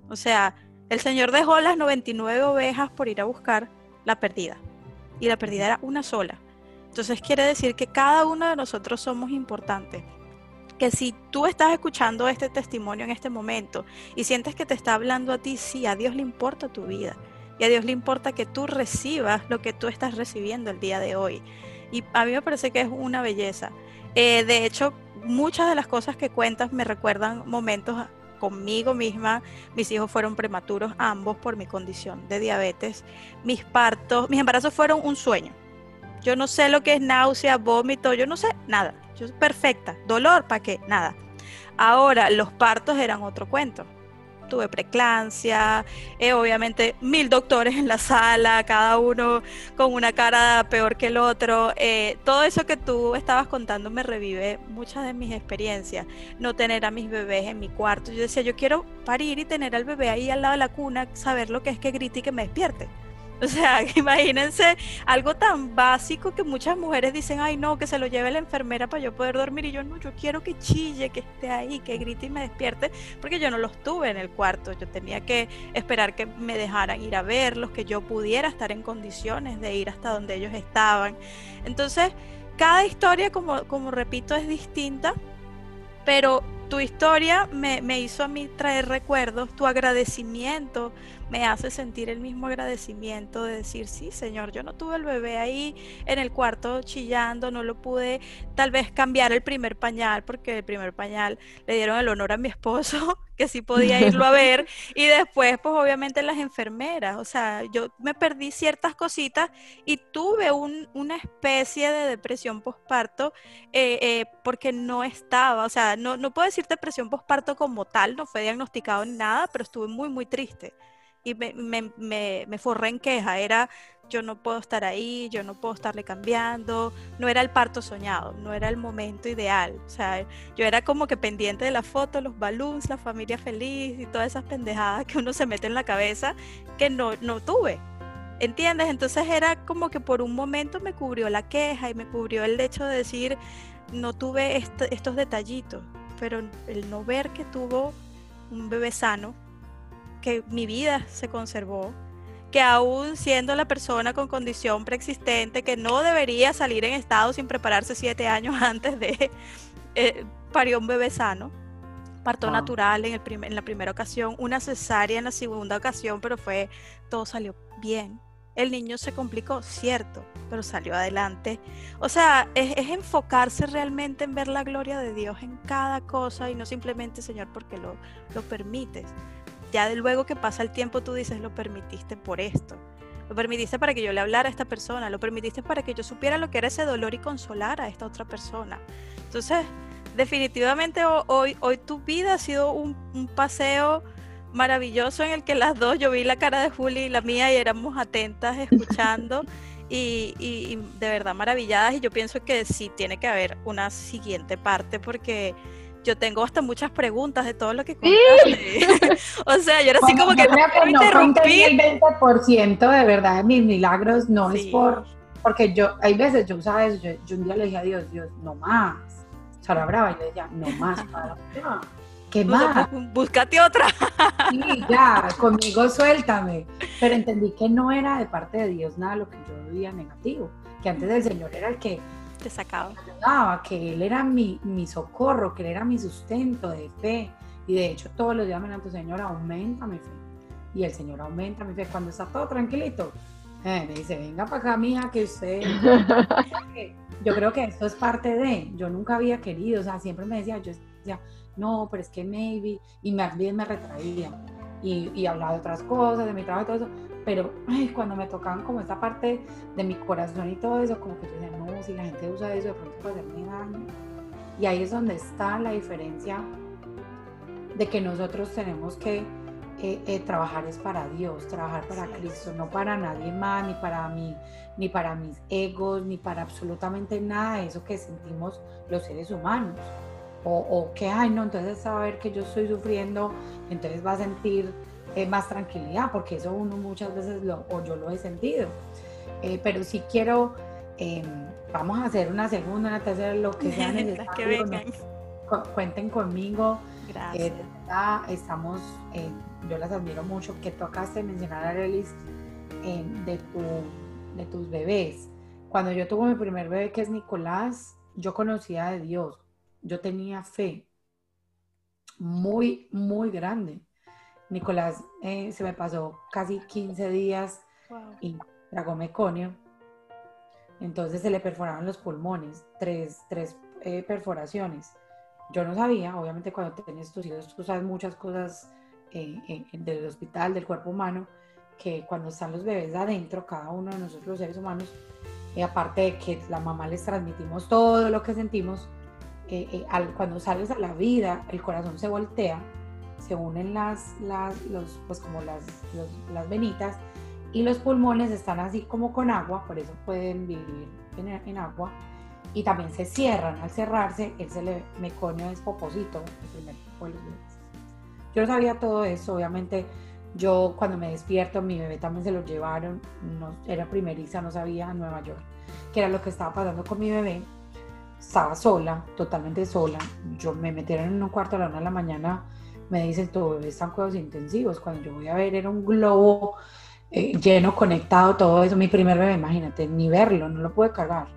O sea, el Señor dejó las 99 ovejas por ir a buscar la perdida y la perdida era una sola. Entonces quiere decir que cada uno de nosotros somos importantes. Que si tú estás escuchando este testimonio en este momento y sientes que te está hablando a ti, sí, a Dios le importa tu vida. Y a Dios le importa que tú recibas lo que tú estás recibiendo el día de hoy. Y a mí me parece que es una belleza. Eh, de hecho, muchas de las cosas que cuentas me recuerdan momentos conmigo misma. Mis hijos fueron prematuros, ambos por mi condición de diabetes. Mis partos, mis embarazos fueron un sueño. Yo no sé lo que es náusea, vómito, yo no sé nada. Yo soy perfecta. Dolor, ¿para qué? Nada. Ahora, los partos eran otro cuento tuve preclancia, eh, obviamente mil doctores en la sala, cada uno con una cara peor que el otro. Eh, todo eso que tú estabas contando me revive muchas de mis experiencias. No tener a mis bebés en mi cuarto. Yo decía, yo quiero parir y tener al bebé ahí al lado de la cuna, saber lo que es que grite y que me despierte. O sea, imagínense algo tan básico que muchas mujeres dicen, ay no, que se lo lleve la enfermera para yo poder dormir. Y yo no, yo quiero que chille, que esté ahí, que grite y me despierte, porque yo no los tuve en el cuarto. Yo tenía que esperar que me dejaran ir a verlos, que yo pudiera estar en condiciones de ir hasta donde ellos estaban. Entonces, cada historia, como, como repito, es distinta, pero tu historia me, me hizo a mí traer recuerdos, tu agradecimiento me hace sentir el mismo agradecimiento de decir, sí, Señor, yo no tuve el bebé ahí en el cuarto chillando, no lo pude tal vez cambiar el primer pañal, porque el primer pañal le dieron el honor a mi esposo, que sí podía irlo a ver, y después, pues obviamente las enfermeras, o sea, yo me perdí ciertas cositas y tuve una especie de depresión postparto eh, eh, porque no estaba, o sea, no, no puedo decir depresión postparto como tal, no fue diagnosticado ni nada, pero estuve muy, muy triste y me, me, me, forré en queja. Era, yo no puedo estar ahí, yo no puedo estarle cambiando. No era el parto soñado, no era el momento ideal. O sea, yo era como que pendiente de la foto, los balloons, la familia feliz y todas esas pendejadas que uno se mete en la cabeza que no, no tuve. ¿Entiendes? Entonces era como que por un momento me cubrió la queja y me cubrió el hecho de decir, no tuve estos detallitos, pero el no ver que tuvo un bebé sano que mi vida se conservó, que aún siendo la persona con condición preexistente, que no debería salir en estado sin prepararse siete años antes de eh, parió un bebé sano, parto natural en, el en la primera ocasión, una cesárea en la segunda ocasión, pero fue, todo salió bien. El niño se complicó, cierto, pero salió adelante. O sea, es, enfocarse realmente en ver la gloria de Dios en cada cosa y no simplemente, Señor, porque lo, lo permites ya de luego que pasa el tiempo tú dices, lo permitiste por esto. Lo permitiste para que yo le hablara a esta persona, lo permitiste para que yo supiera lo que era ese dolor y consolar a esta otra persona. Entonces, definitivamente hoy, hoy tu vida ha sido un, paseo maravilloso en el que las dos, yo vi la cara de Juli y la mía y éramos atentas escuchando y, y, de verdad maravilladas y yo pienso que sí tiene que haber una siguiente parte porque yo tengo hasta muchas preguntas de todo lo que contaste. o sea, yo era así como que no El 20% de verdad de mis milagros no es por, porque yo, hay veces, yo, sabes, yo, yo, un día le dije a Dios, Dios, no más. Sara Brava, yo decía, no más, para, ¿qué más? búscate otra. sí, ya, conmigo suéltame. Pero entendí que no era de parte de Dios nada lo que yo veía negativo, que antes el Señor era el que te sacaba. que Él era mi, mi socorro, que Él era mi sustento de fe. Y de hecho todos los días me tu Señor, aumenta mi fe. Y el Señor aumenta mi fe. Cuando está todo tranquilito, eh, me dice, venga para acá, mija, que usted... yo creo que esto es parte de, yo nunca había querido, o sea, siempre me decía, yo decía, no, pero es que maybe, y más bien me retraía. Y, y hablaba de otras cosas, de mi trabajo y todo eso, pero ay, cuando me tocaban como esta parte de mi corazón y todo eso, como que yo decía, no, si la gente usa eso, de pronto puede hacerme daño. Y ahí es donde está la diferencia de que nosotros tenemos que eh, eh, trabajar es para Dios, trabajar para Cristo, no para nadie más, ni para mí, ni para mis egos, ni para absolutamente nada de eso que sentimos los seres humanos. O, o que, ay, no, entonces saber que yo estoy sufriendo, entonces va a sentir más tranquilidad, porque eso uno muchas veces lo, o yo lo he sentido. Eh, pero si quiero, em, vamos a hacer una segunda, una tercera, lo que sea necesario. cuenten conmigo. Gracias. Eh, estamos, eh, yo las admiro mucho, que tocaste mencionar a Relis em, de, tu, de tus bebés. Cuando yo tuve mi primer bebé, que es Nicolás, yo conocía de Dios, yo tenía fe muy, muy grande. Nicolás eh, se me pasó casi 15 días y tragó meconio. Entonces se le perforaron los pulmones, tres, tres eh, perforaciones. Yo no sabía, obviamente cuando tienes tus hijos tú sabes muchas cosas eh, del hospital, del cuerpo humano, que cuando están los bebés adentro, cada uno de nosotros los seres humanos, aparte de que la mamá les transmitimos todo lo que sentimos, cuando sales a la vida el corazón se voltea se unen las, las, los, pues como las, las venitas y los pulmones están así como con agua, por eso pueden vivir en, en agua y también se cierran. Al cerrarse, él se le meconio es poposito, el primer Yo sabía todo eso, obviamente yo cuando me despierto, mi bebé también se lo llevaron, no, era primeriza, no sabía en Nueva York qué era lo que estaba pasando con mi bebé. Estaba sola, totalmente sola. Yo me metieron en un cuarto a la una de la mañana me dicen, tu bebé está en cuidados intensivos. Cuando yo voy a ver, era un globo eh, lleno, conectado, todo eso. Mi primer bebé, imagínate, ni verlo, no lo pude cargar.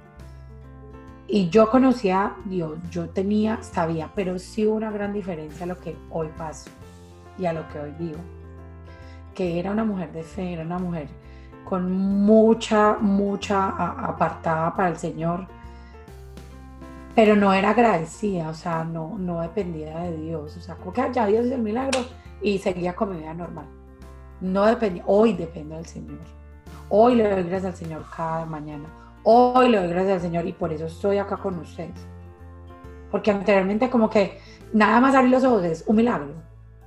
Y yo conocía Dios, yo tenía, sabía, pero sí una gran diferencia a lo que hoy paso y a lo que hoy vivo. Que era una mujer de fe, era una mujer con mucha, mucha apartada para el Señor pero no era agradecida, o sea, no, no dependía de Dios, o sea, como que ya Dios hizo el milagro y seguía con mi vida normal. No dependía, hoy depende del Señor. Hoy le doy gracias al Señor cada mañana. Hoy le doy gracias al Señor y por eso estoy acá con ustedes. Porque anteriormente como que nada más abrir los ojos es un milagro,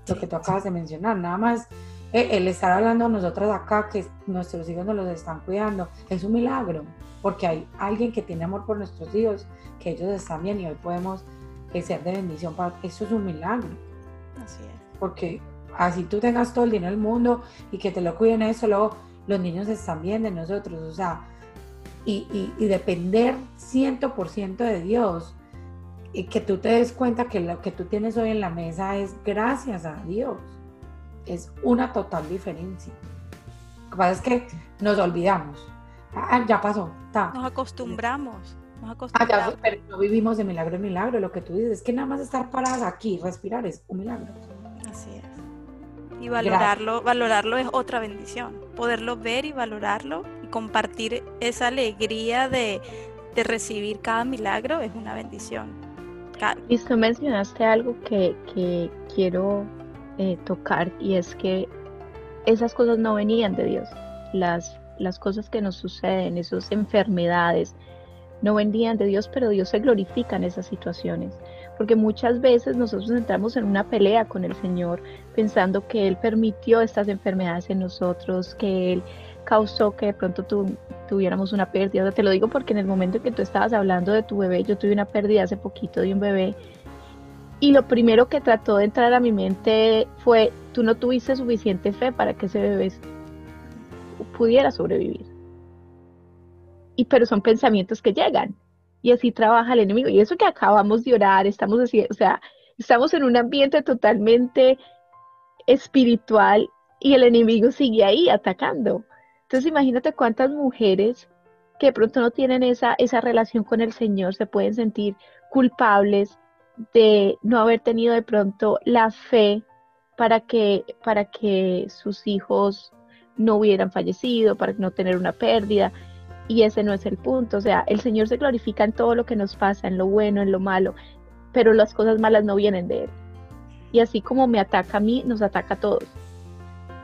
lo que tú acabas de mencionar, nada más eh, el estar hablando a nosotras acá, que nuestros hijos nos los están cuidando, es un milagro porque hay alguien que tiene amor por nuestros hijos, que ellos están bien y hoy podemos ser de bendición para eso es un milagro. Así es. Porque así tú tengas todo el dinero del mundo y que te lo cuiden eso, luego los niños están bien de nosotros, o sea, y, y, y depender 100% de Dios, y que tú te des cuenta que lo que tú tienes hoy en la mesa es gracias a Dios, es una total diferencia. Lo que pasa es que nos olvidamos Ah, ya pasó. Nos acostumbramos. Nos ah, acostumbramos. pero no vivimos de milagro en milagro. Lo que tú dices es que nada más estar paradas aquí, respirar es un milagro. Así es. Y valorarlo, valorarlo es otra bendición. Poderlo ver y valorarlo y compartir esa alegría de, recibir cada milagro es una bendición. Y tú mencionaste algo que, quiero eh, tocar y es que esas cosas no venían de Dios. Las las cosas que nos suceden, esas enfermedades, no vendían de Dios, pero Dios se glorifica en esas situaciones. Porque muchas veces nosotros entramos en una pelea con el Señor pensando que Él permitió estas enfermedades en nosotros, que Él causó que de pronto tuviéramos una pérdida. Te lo digo porque en el momento en que tú estabas hablando de tu bebé, yo tuve una pérdida hace poquito de un bebé. Y lo primero que trató de entrar a mi mente fue, tú no tuviste suficiente fe para que ese bebé pudiera sobrevivir. Y pero son pensamientos que llegan y así trabaja el enemigo. Y eso que acabamos de orar, estamos así, o sea, estamos en un ambiente totalmente espiritual y el enemigo sigue ahí atacando. Entonces imagínate cuántas mujeres que de pronto no tienen esa, esa relación con el Señor se pueden sentir culpables de no haber tenido de pronto la fe para que, para que sus hijos no hubieran fallecido, para no tener una pérdida. Y ese no es el punto. O sea, el Señor se glorifica en todo lo que nos pasa, en lo bueno, en lo malo, pero las cosas malas no vienen de Él. Y así como me ataca a mí, nos ataca a todos.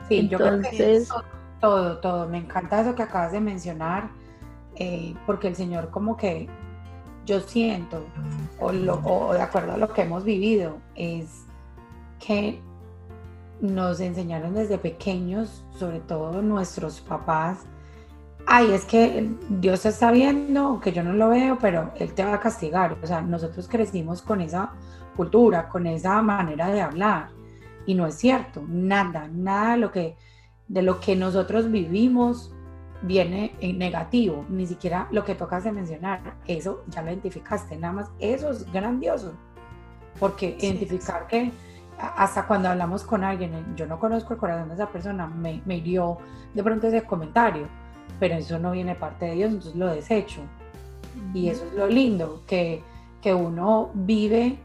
Sí, Entonces, yo creo que todo, todo. Me encanta eso que acabas de mencionar, eh, porque el Señor como que yo siento, o, o de acuerdo a lo que hemos vivido, es que nos enseñaron desde pequeños, sobre todo nuestros papás, ay, es que Dios está viendo, que yo no lo veo, pero Él te va a castigar. O sea, nosotros crecimos con esa cultura, con esa manera de hablar. Y no es cierto, nada, nada de lo que, de lo que nosotros vivimos viene en negativo, ni siquiera lo que tocas de mencionar, eso ya lo identificaste, nada más, eso es grandioso, porque identificar que hasta cuando hablamos con alguien, yo no conozco el corazón de esa persona, me, me hirió de pronto ese comentario, pero eso no viene parte de Dios, entonces lo desecho. Y eso es lo lindo, que, que uno vive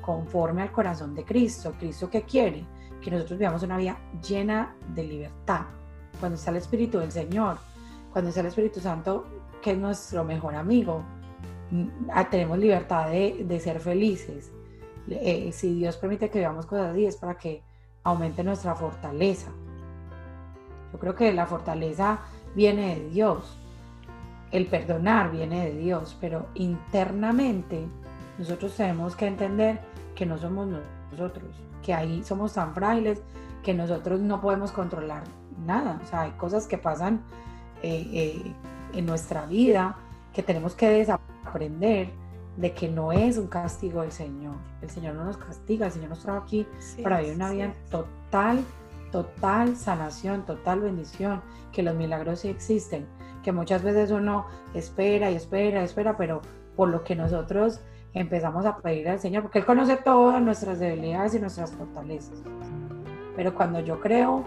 conforme al corazón de Cristo, Cristo que quiere, que nosotros vivamos una vida llena de libertad. Cuando está el Espíritu del Señor, cuando está el Espíritu Santo, que es nuestro mejor amigo, mm, ah, tenemos libertad de, de ser felices eh, si Dios permite que veamos cosas así, es para que aumente nuestra fortaleza. Yo creo que la fortaleza viene de Dios, el perdonar viene de Dios, pero internamente nosotros tenemos que entender que no somos nosotros, que ahí somos tan frágiles que nosotros no podemos controlar nada. O sea, hay cosas que pasan eh, eh, en nuestra vida que tenemos que desaprender de que no es un castigo del Señor. El Señor no nos castiga, el Señor nos trajo aquí para vivir una vida total, total sanación, total bendición, que los milagros sí existen, que muchas veces uno espera y espera y espera, pero por lo que nosotros empezamos a pedir al Señor, porque Él conoce todas nuestras debilidades y nuestras fortalezas. Pero cuando yo creo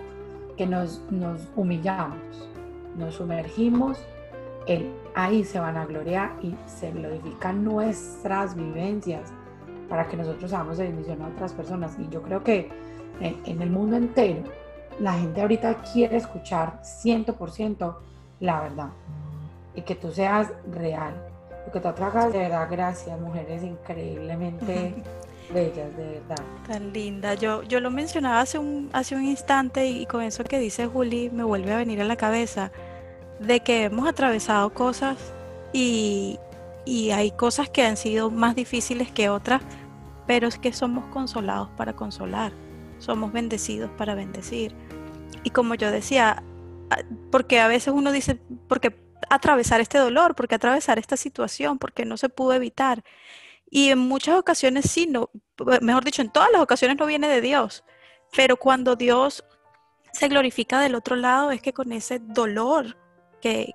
que nos, nos humillamos, nos sumergimos él ahí se van a gloriar y se glorifican nuestras vivencias para que nosotros hagamos de bendición a otras personas. Y yo creo que en, el mundo entero la gente ahorita quiere escuchar 100% la verdad y que tú seas real. Lo que tú atragas, de verdad, gracias, mujeres increíblemente bellas, de verdad. Tan linda. Yo, yo lo mencionaba hace un, hace un instante y con eso que dice Juli me vuelve a venir a la cabeza de que hemos atravesado cosas y, hay cosas que han sido más difíciles que otras, pero es que somos consolados para consolar, somos bendecidos para bendecir. Y como yo decía, porque a veces uno dice, porque atravesar este dolor, porque atravesar esta situación, porque no se pudo evitar. Y en muchas ocasiones sí, no, mejor dicho, en todas las ocasiones no viene de Dios, pero cuando Dios se glorifica del otro lado es que con ese dolor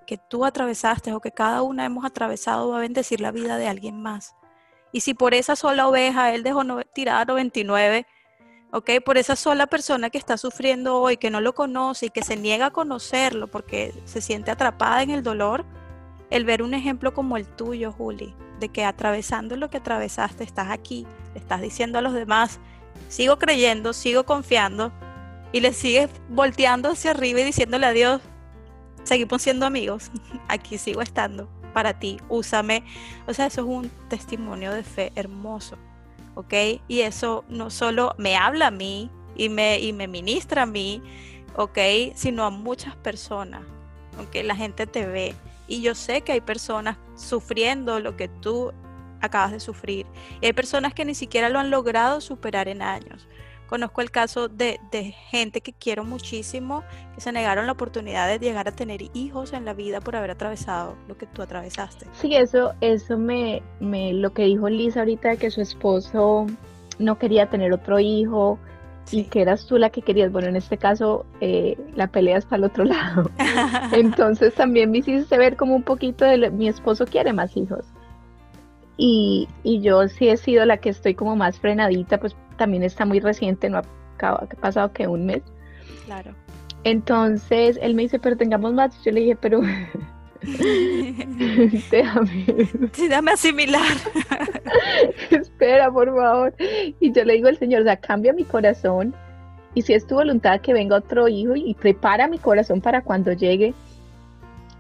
que, tú atravesaste o que cada una hemos atravesado va a bendecir la vida de alguien más. Y si por esa sola oveja Él dejó tirar 99, ¿ok? Por esa sola persona que está sufriendo hoy, que no lo conoce y que se niega a conocerlo porque se siente atrapada en el dolor, el ver un ejemplo como el tuyo, Juli, de que atravesando lo que atravesaste estás aquí, le estás diciendo a los demás, sigo creyendo, sigo confiando, y le sigues volteando hacia arriba y diciéndole a Dios, seguimos siendo amigos, aquí sigo estando para ti, úsame. O sea, eso es un testimonio de fe hermoso, ¿ok? Y eso no solo me habla a mí y me, y me ministra a mí, ¿ok? Sino a muchas personas, aunque la gente te ve. Y yo sé que hay personas sufriendo lo que tú acabas de sufrir. Y hay personas que ni siquiera lo han logrado superar en años. Conozco el caso de, gente que quiero muchísimo, que se negaron la oportunidad de llegar a tener hijos en la vida por haber atravesado lo que tú atravesaste. Sí, eso, eso me, me lo que dijo Lisa ahorita, que su esposo no quería tener otro hijo, y que eras tú la que querías. Bueno, en este caso eh, la pelea es para el otro lado. Entonces también me hiciste ver como un poquito de mi esposo quiere más hijos. Y, y, yo sí he sido la que estoy como más frenadita, pues también está muy reciente, no ha, pasado que un mes, Claro. Entonces él me dice, pero tengamos más. Yo le dije, pero déjame. Sí, déjame asimilar. Espera, por favor. Y yo le digo al Señor, o sea, cambia mi corazón. Y si es tu voluntad que venga otro hijo y prepara mi corazón para cuando llegue.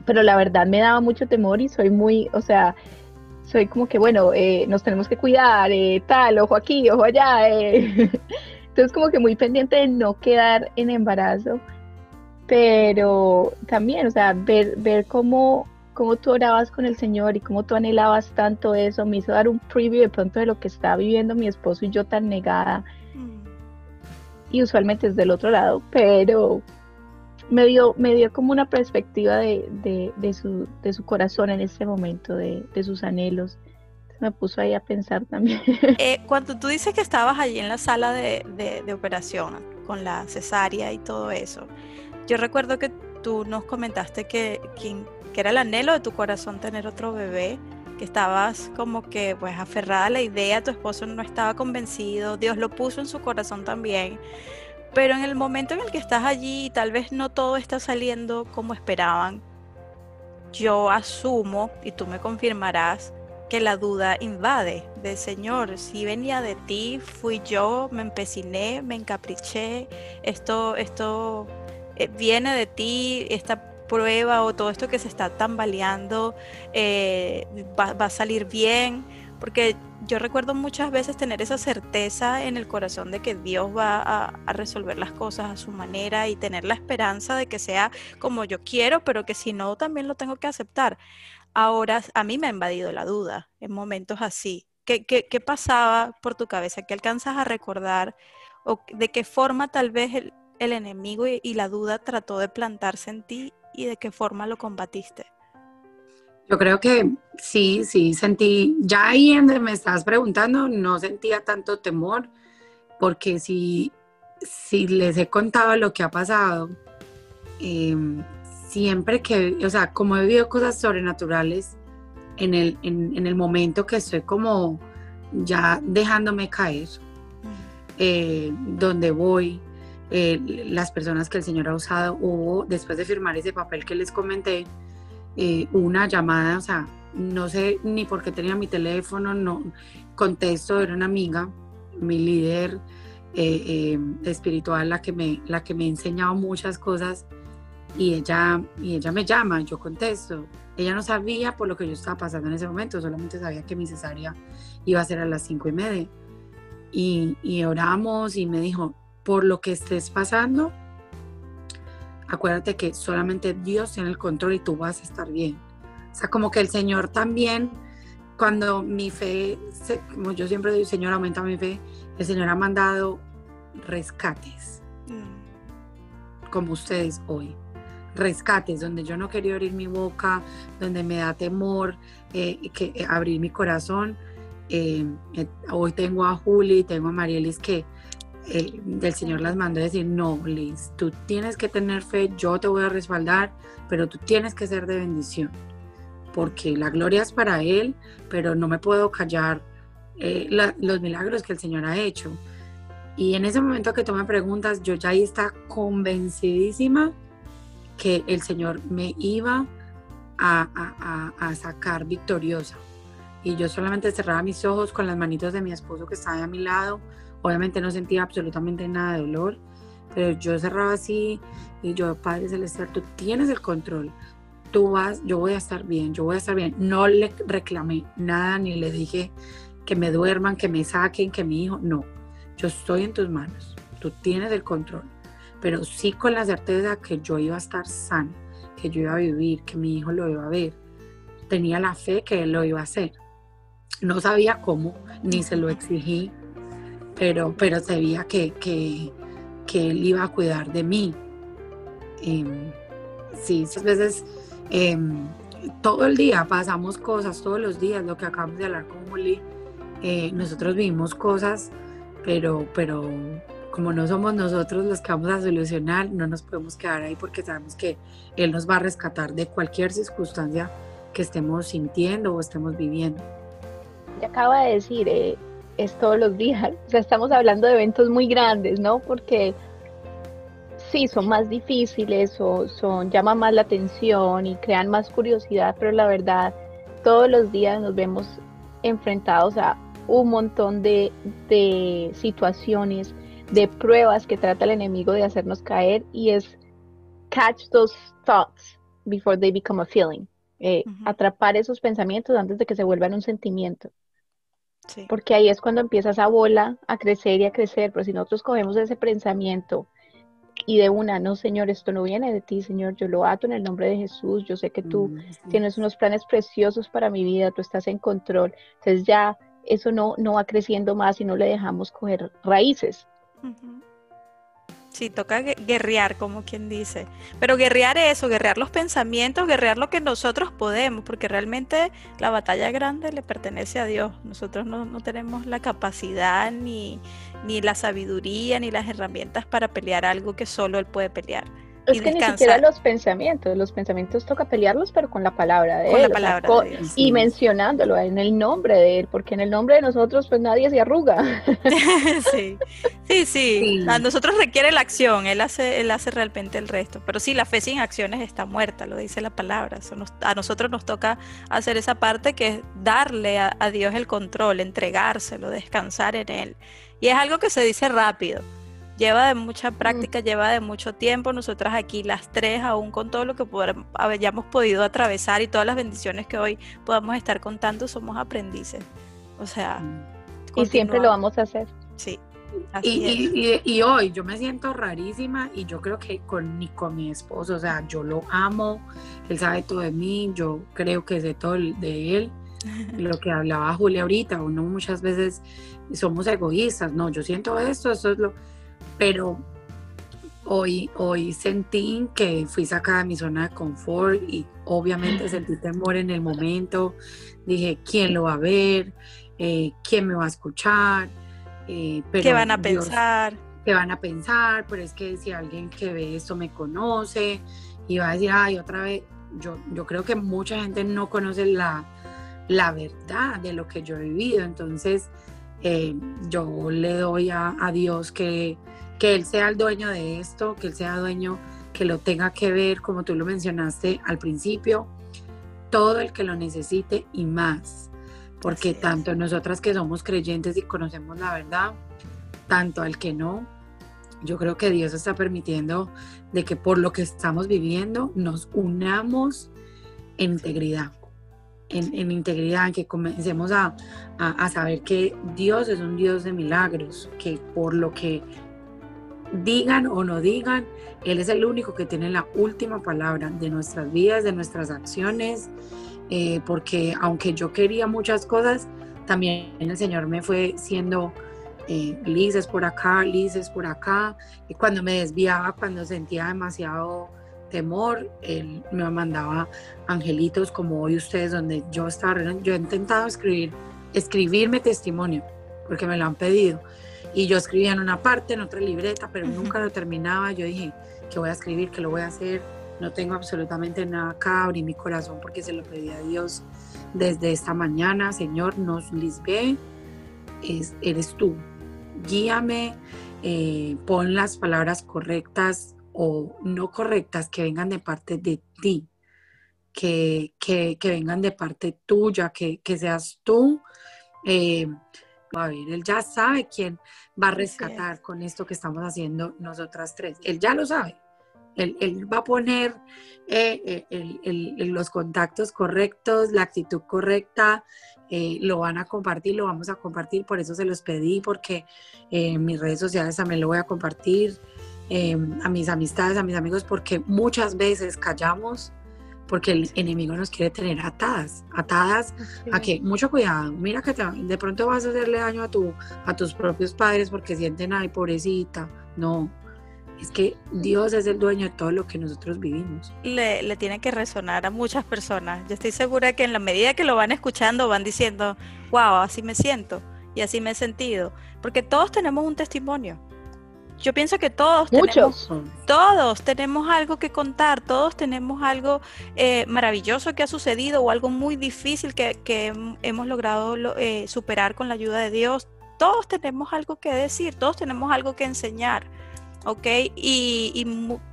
Pero la verdad me daba mucho temor y soy muy, o sea, soy como que, bueno, eh, nos tenemos que cuidar, eh, tal, ojo aquí, ojo allá. Eh. Entonces como que muy pendiente de no quedar en embarazo pero también, o sea, ver, ver cómo, cómo tú orabas con el Señor y cómo tú anhelabas tanto eso, me hizo dar un preview de pronto de lo que estaba viviendo mi esposo y yo tan negada. Mm. Y usualmente es del otro lado, pero me dio, me dio como una perspectiva de, de, su, de su corazón en ese momento, de, sus anhelos me puso ahí a pensar también. Eh, cuando tú dices que estabas allí en la sala de, operación con la cesárea y todo eso, yo recuerdo que tú nos comentaste que, que, era el anhelo de tu corazón tener otro bebé, que estabas como que pues aferrada a la idea, tu esposo no estaba convencido, Dios lo puso en su corazón también. Pero en el momento en el que estás allí y tal vez no todo está saliendo como esperaban, yo asumo, y tú me confirmarás, que la duda invade de Señor, si venía de ti, fui yo, me empeciné, me encapriché, esto, esto eh, viene de ti esta prueba o todo esto que se está tambaleando eh, va, a salir bien, porque yo recuerdo muchas veces tener esa certeza en el corazón de que Dios va a, resolver las cosas a su manera y tener la esperanza de que sea como yo quiero, pero que si no, también lo tengo que aceptar. Ahora a mí me ha invadido la duda en momentos así. ¿Qué, qué, qué pasaba por tu cabeza? ¿Qué alcanzas a recordar? ¿O de qué forma tal vez el, el enemigo y, la duda trató de plantarse en ti y de qué forma lo combatiste? Yo creo que sí, sí, sentí, ya ahí donde me estabas preguntando, no sentía tanto temor, porque si, si les he contado lo que ha pasado, em, siempre que, o sea, como he vivido cosas sobrenaturales, en el, en, el momento que estoy como ya dejándome caer, eh, donde voy, eh, las personas que el Señor ha usado. Hubo, después de firmar ese papel que les comenté, eh, una llamada, o sea, no sé ni por qué tenía mi teléfono, no contesto, era una amiga, mi líder eh, espiritual, la que, me, la que me ha enseñado muchas cosas, y ella, y ella me llama, yo contesto. Ella no sabía por lo que yo estaba pasando en ese momento, solamente sabía que mi cesárea iba a ser a las cinco y media. Y, y oramos y me dijo, por lo que estés pasando, acuérdate que solamente Dios tiene el control y tú vas a estar bien. O sea, como que el Señor también, cuando mi fe, como yo siempre digo, Señor, aumenta mi fe, el Señor ha mandado rescates, mm. como ustedes hoy. Rescates, donde yo no quería abrir mi boca, donde me da temor eh, que, eh, abrir mi corazón. Eh, hoy tengo a Juli, tengo a Marielis que el, Señor las mandó a decir, no, Liz, tú tienes que tener fe, yo te voy a respaldar, pero tú tienes que ser de bendición, porque la gloria es para Él, pero no me puedo callar eh, los milagros que el Señor ha hecho. Y en ese momento que tú preguntas, yo ya ahí está convencidísima que el Señor me iba a, a sacar victoriosa. Y yo solamente cerraba mis ojos con las manitos de mi esposo que estaba a mi lado, Obviamente no sentía absolutamente nada de dolor, pero yo cerraba así y yo, Padre Celestial, tú tienes el control. Tú vas, yo voy a estar bien, yo voy a estar bien. No le reclamé nada ni le dije que me duerman, que me saquen, que mi hijo, no. Yo estoy en tus manos. Tú tienes el control. Pero sí con la certeza que yo iba a estar sano, que yo iba a vivir, que mi hijo lo iba a ver. Tenía la fe que él lo iba a hacer. No sabía cómo, ni se lo exigí, pero, pero sabía que, que, que él iba a cuidar de mí. Em, sí, muchas veces em, todo el día pasamos cosas, todos los días, lo que acabamos de hablar con Juli, eh, nosotros vivimos cosas, pero, pero como no somos nosotros los que vamos a solucionar, no nos podemos quedar ahí porque sabemos que Él nos va a rescatar de cualquier circunstancia que estemos sintiendo o estemos viviendo. Ya acaba de decir, eh, es todos los días. O sea, estamos hablando de eventos muy grandes, ¿no? Porque sí, son más difíciles o son, llaman más la atención y crean más curiosidad, pero la verdad, todos los días nos vemos enfrentados a un montón de, de situaciones, de pruebas que trata el enemigo de hacernos caer y es catch those thoughts before they become a feeling. Eh, atrapar esos pensamientos antes de que se vuelvan un sentimiento. Porque ahí es cuando empieza esa bola a crecer y a crecer, pero si nosotros cogemos ese pensamiento y de una, no, Señor, esto no viene de ti, Señor, yo lo ato en el nombre de Jesús, yo sé que tú mm, tienes unos planes preciosos para mi vida, tú estás en control, entonces ya eso no, no va creciendo más y no le dejamos coger raíces. Sí, toca guerrear, como quien dice. Pero guerrear eso, guerrear los pensamientos, guerrear lo que nosotros podemos, porque realmente la batalla grande le pertenece a Dios. Nosotros no, no tenemos la capacidad, ni, ni la sabiduría, ni las herramientas para pelear algo que solo Él puede pelear. Es que ni siquiera los pensamientos, los pensamientos toca pelearlos, pero con la palabra de con él. La palabra Y mencionándolo en el nombre de él, porque en el nombre de nosotros pues nadie se arruga. sí. sí, sí, A nosotros requiere la acción, él hace, él hace realmente el resto. Pero sí, la fe sin acciones está muerta, lo dice la palabra. a nosotros nos toca hacer esa parte que es darle a, a Dios el control, entregárselo, descansar en él. Y es algo que se dice rápido lleva de mucha mm. práctica, lleva de mucho tiempo. Nosotras aquí las tres, aún con todo lo que hayamos podido atravesar y todas las bendiciones que hoy podamos estar contando, somos aprendices. O sea, mm. y siempre lo vamos a hacer. Sí. y, hoy yo me siento rarísima y yo creo que con, ni con mi esposo, o sea, yo lo amo, él sabe todo de mí, yo creo que sé todo de él. Lo que hablaba Julia ahorita, uno muchas veces somos egoístas, no, yo siento esto, eso es lo, pero hoy, hoy sentí que fui sacada de mi zona de confort y obviamente sentí temor en el momento. Dije, ¿quién lo va a ver? Eh, ¿Quién me va a escuchar? Eh, ¿Qué van a pensar? ¿Qué van a pensar? Pero es que si alguien que ve esto me conoce y va a decir, ay, otra vez, yo, yo creo que mucha gente no conoce la, la verdad de lo que yo he vivido. Entonces, eh, yo le doy a, a Dios que que Él sea el dueño de esto, que Él sea dueño, que lo tenga que ver, como tú lo mencionaste al principio, todo el que lo necesite y más. Porque tanto nosotras que somos creyentes y conocemos la verdad, tanto al que no, yo creo que Dios está permitiendo de que por lo que estamos viviendo nos unamos en integridad. En, integridad, en que comencemos a, a, saber que Dios es un Dios de milagros, que por lo que digan o no digan, Él es el único que tiene la última palabra de nuestras vidas, de nuestras acciones, eh, porque aunque yo quería muchas cosas, también el Señor me fue siendo eh, por acá, lices por acá, y cuando me desviaba, cuando sentía demasiado temor, Él me mandaba angelitos como hoy ustedes, donde yo estaba, yo he intentado escribir, escribirme testimonio, porque me lo han pedido y yo escribía en una parte, en otra libreta, pero nunca lo terminaba. Yo dije, que voy a escribir? que lo voy a hacer? No tengo absolutamente nada acá, abrí mi corazón porque se lo pedí a Dios desde esta mañana. Señor, nos lisbe, es, eres tú. Guíame, eh, pon las palabras correctas o no correctas que vengan de parte de ti, que, que, que vengan de parte tuya, que, que seas tú. Eh, a ver, él ya sabe quién va a rescatar con esto que estamos haciendo nosotras tres. Él ya lo sabe. Él, va a poner eh, eh, los contactos correctos, la actitud correcta, eh, lo van a compartir, lo vamos a compartir, por eso se los pedí, porque en mis redes sociales también lo voy a compartir, a mis amistades, a mis amigos, porque muchas veces callamos porque el enemigo nos quiere tener atadas, atadas a que mucho cuidado, mira que de pronto vas a hacerle daño a, tu, a tus propios padres porque sienten, ay, pobrecita, no, es que Dios es el dueño de todo lo que nosotros vivimos. Le, le, tiene que resonar a muchas personas. Yo estoy segura que en la medida que lo van escuchando van diciendo, wow, así me siento y así me he sentido. Porque todos tenemos un testimonio. Yo pienso que todos tenemos, todos tenemos algo que contar, todos tenemos algo eh, maravilloso que ha sucedido o algo muy difícil que, hemos logrado eh, superar con la ayuda de Dios. Todos tenemos algo que decir, todos tenemos algo que enseñar. ¿ok? Y,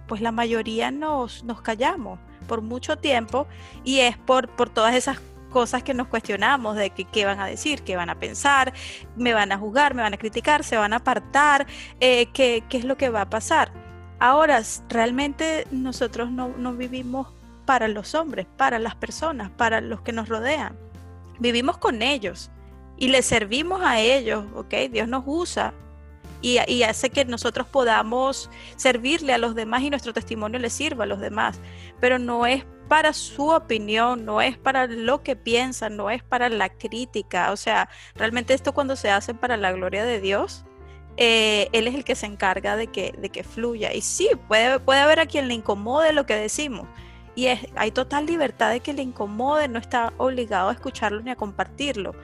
pues la mayoría nos, nos callamos por mucho tiempo y es por, por todas esas cosas que nos cuestionamos de que, qué van a decir, qué van a pensar, me van a juzgar, me van a criticar, se van a apartar, eh, qué, es lo que va a pasar. Ahora, realmente nosotros no, no vivimos para los hombres, para las personas, para los que nos rodean. Vivimos con ellos y les servimos a ellos, ¿ok? Dios nos usa y, y, hace que nosotros podamos servirle a los demás y nuestro testimonio le sirva a los demás. Pero no es para su opinión, no es para lo que piensan, no es para la crítica. O sea, realmente esto cuando se hace para la gloria de Dios, eh, Él es el que se encarga de que, de que fluya. Y sí, puede, puede haber a quien le incomode lo que decimos. Y es, hay total libertad de que le incomode, no está obligado a escucharlo ni a compartirlo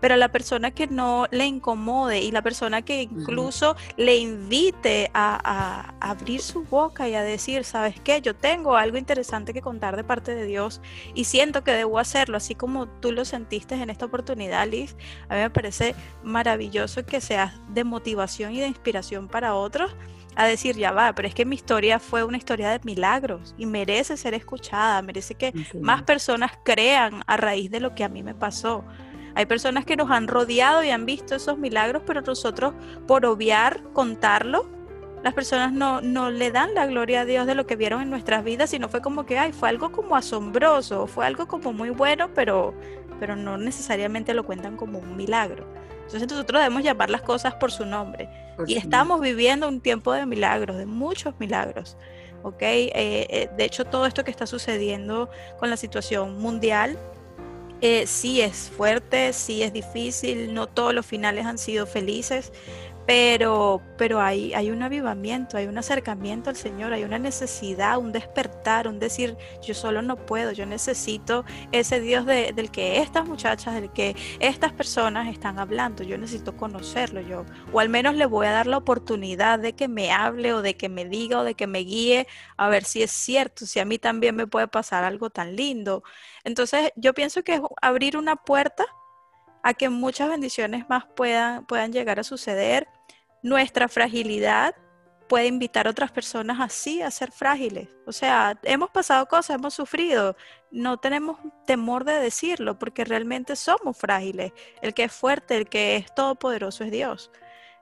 pero la persona que no le incomode y la persona que incluso le invite a, abrir su boca y a decir, ¿sabes qué? Yo tengo algo interesante que contar de parte de Dios y siento que debo hacerlo, así como tú lo sentiste en esta oportunidad, Liz. A mí me parece maravilloso que seas de motivación y de inspiración para otros a decir, ya va, pero es que mi historia fue una historia de milagros y merece ser escuchada, merece que más personas crean a raíz de lo que a mí me pasó. Hay personas que nos han rodeado y han visto esos milagros, pero nosotros, por obviar, contarlo, las personas no, no le dan la gloria a Dios de lo que vieron en nuestras vidas, sino fue como que, ay, fue algo como asombroso, fue algo como muy bueno, pero, pero no necesariamente lo cuentan como un milagro. Entonces nosotros debemos llamar las cosas por su nombre. y estamos viviendo un tiempo de milagros, de muchos milagros. ¿ok? Eh, eh, de hecho, todo esto que está sucediendo con la situación mundial eh, sí es fuerte, sí es difícil, no todos los finales han sido felices, pero, pero hay, hay un avivamiento, hay un acercamiento al Señor, hay una necesidad, un despertar, un decir, yo solo no puedo, yo necesito ese Dios del que estas muchachas, del que estas personas están hablando, yo necesito conocerlo, yo, o al menos le voy a dar la oportunidad de que me hable o de que me diga o de que me guíe a ver si es cierto, si a mí también me puede pasar algo tan lindo. Entonces yo pienso que es abrir una puerta a que muchas bendiciones más puedan, puedan llegar a suceder nuestra fragilidad puede invitar a otras personas así a ser frágiles. O sea, hemos pasado cosas, hemos sufrido, no tenemos temor de decirlo porque realmente somos frágiles. El que es fuerte, el que es todopoderoso es Dios.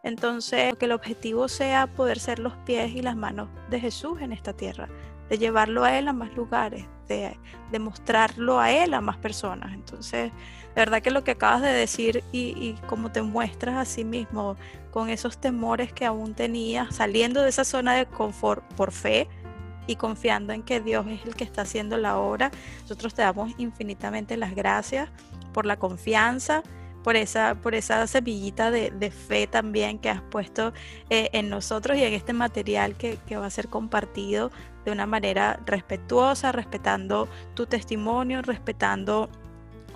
Entonces, que el objetivo sea poder ser los pies y las manos de Jesús en esta tierra, de llevarlo a Él a más lugares, de, de mostrarlo a Él a más personas. Entonces, de verdad que lo que acabas de decir y, y como te muestras a sí mismo con esos temores que aún tenías, saliendo de esa zona de confort por fe y confiando en que Dios es el que está haciendo la obra, nosotros te damos infinitamente las gracias por la confianza, por esa, por esa semillita de, fe también que has puesto eh, en nosotros y en este material que, que, va a ser compartido de una manera respetuosa, respetando tu testimonio, respetando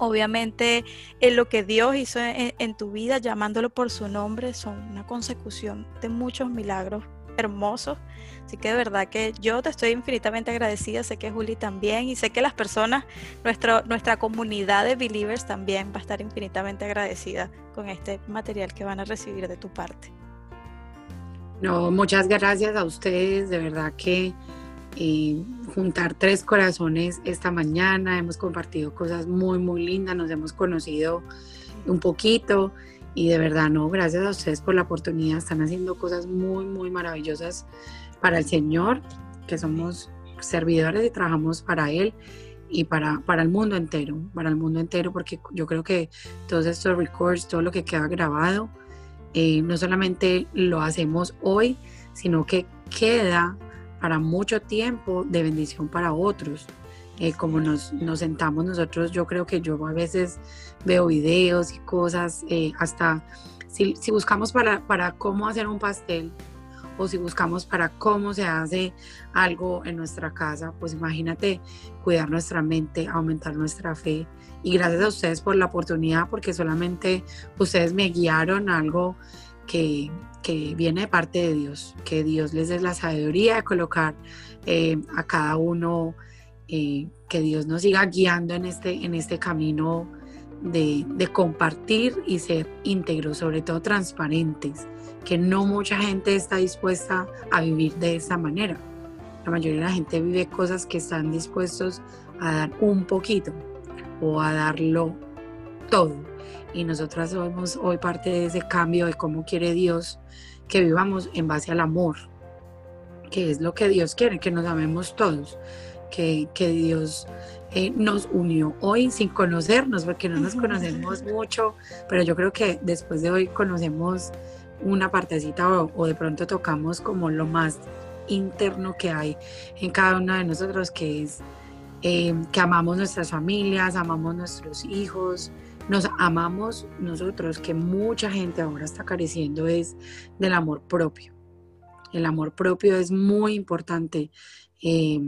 obviamente en lo que Dios hizo en, tu vida, llamándolo por su nombre, son una consecución de muchos milagros hermosos. Así que de verdad que yo te estoy infinitamente agradecida, sé que Juli también y sé que las personas, nuestro, nuestra comunidad de believers también va a estar infinitamente agradecida con este material que van a recibir de tu parte. No, muchas gracias a ustedes, de verdad que y juntar tres corazones esta mañana. Hemos compartido cosas muy, muy lindas, nos hemos conocido un poquito y de verdad, no, gracias a ustedes por la oportunidad. Están haciendo cosas muy, muy maravillosas para el Señor, que somos servidores y trabajamos para Él y para, para el mundo entero, para el mundo entero, porque yo creo que todos estos records, todo lo que queda grabado, eh, no solamente lo hacemos hoy, sino que queda para mucho tiempo de bendición para otros. Eh, como nos, nos, sentamos nosotros, yo creo que yo a veces veo videos y cosas, eh, hasta si, si, buscamos para, para cómo hacer un pastel o si buscamos para cómo se hace algo en nuestra casa, pues imagínate cuidar nuestra mente, aumentar nuestra fe. Y gracias a ustedes por la oportunidad, porque solamente ustedes me guiaron a algo que, viene de parte de Dios, que Dios les dé la sabiduría de colocar eh, a cada uno, eh, que Dios nos siga guiando en este, en este camino de, de compartir y ser íntegros, sobre todo transparentes, que no mucha gente está dispuesta a vivir de esa manera. La mayoría de la gente vive cosas que están dispuestos a dar un poquito o a darlo todo. Y nosotras somos hoy parte de ese cambio de cómo quiere Dios que vivamos en base al amor, que es lo que Dios quiere, que nos amemos todos, que, que Dios eh, nos unió hoy sin conocernos, porque no nos conocemos mucho, pero yo creo que después de hoy conocemos una partecita o, de pronto tocamos como lo más interno que hay en cada uno de nosotros, que es eh, que amamos nuestras familias, amamos nuestros hijos, nos amamos nosotros, que mucha gente ahora está careciendo es del amor propio. El amor propio es muy importante, eh,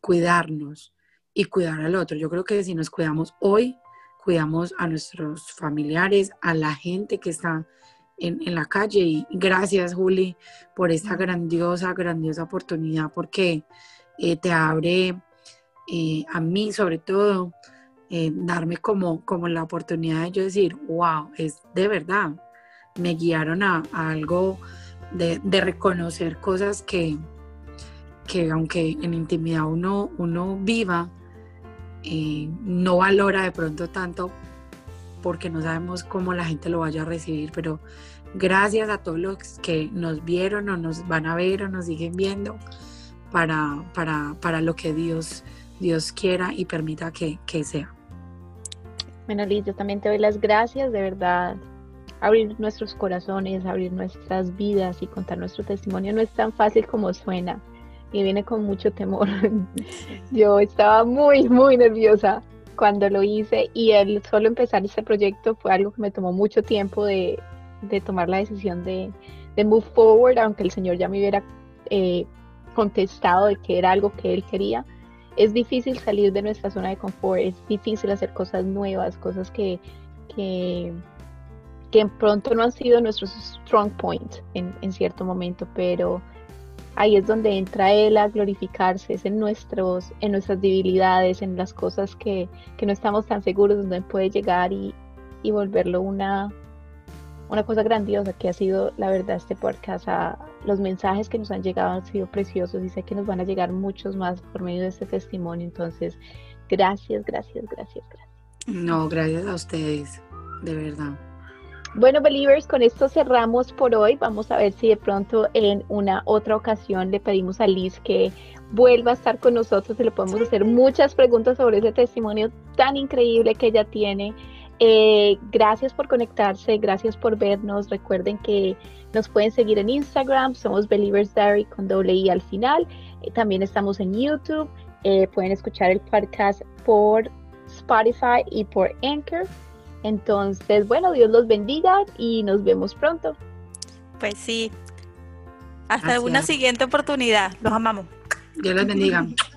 cuidarnos y cuidar al otro. Yo creo que si nos cuidamos hoy, cuidamos a nuestros familiares, a la gente que está en, la calle. Y gracias, Juli, por esta grandiosa, grandiosa oportunidad, porque eh, te abre eh, a mí, sobre todo, eh, darme como, como la oportunidad de yo decir, wow, es de verdad. Me guiaron a, algo de, reconocer cosas que, que aunque en intimidad uno, uno viva, no valora de pronto tanto porque no sabemos cómo la gente lo vaya a recibir, pero gracias a todos los que nos vieron o nos van a ver o nos siguen viendo para, para, lo que Dios, Dios quiera y permita que, sea. Bueno, Liz, yo también te doy las gracias, de verdad. Abrir nuestros corazones, abrir nuestras vidas y contar nuestro testimonio no es tan fácil como suena y viene con mucho temor. Yo estaba muy, muy nerviosa cuando lo hice y el solo empezar este proyecto fue algo que me tomó mucho tiempo de, tomar la decisión de, move forward, aunque el Señor ya me hubiera eh, contestado de que era algo que Él quería. Es difícil salir de nuestra zona de confort, es difícil hacer cosas nuevas, cosas que, que, que pronto no han sido nuestros strong points en, en cierto momento, pero ahí es donde entra Él a glorificarse, es en, nuestros, en nuestras debilidades, en las cosas que, no estamos tan seguros, donde puede llegar y, volverlo una, una cosa grandiosa que ha sido, la verdad, este podcast. Los mensajes que nos han llegado han sido preciosos y sé que nos van a llegar muchos más por medio de este testimonio. Entonces, gracias, gracias, gracias, gracias. No, gracias a ustedes, de verdad. Bueno, believers, con esto cerramos por hoy. Vamos a ver si de pronto en una otra ocasión le pedimos a Liz que vuelva a estar con nosotros y le podemos hacer muchas preguntas sobre ese testimonio tan increíble que ella tiene. Eh, gracias por conectarse, gracias por vernos. Recuerden que nos pueden seguir en Instagram, somos Believers Diary con doble I al final. Eh, también estamos en YouTube. Eh, pueden escuchar el podcast por Spotify y por Anchor. Entonces, bueno, Dios los bendiga y nos vemos pronto. Pues sí. Hasta una siguiente oportunidad. Los amamos. Dios los bendiga.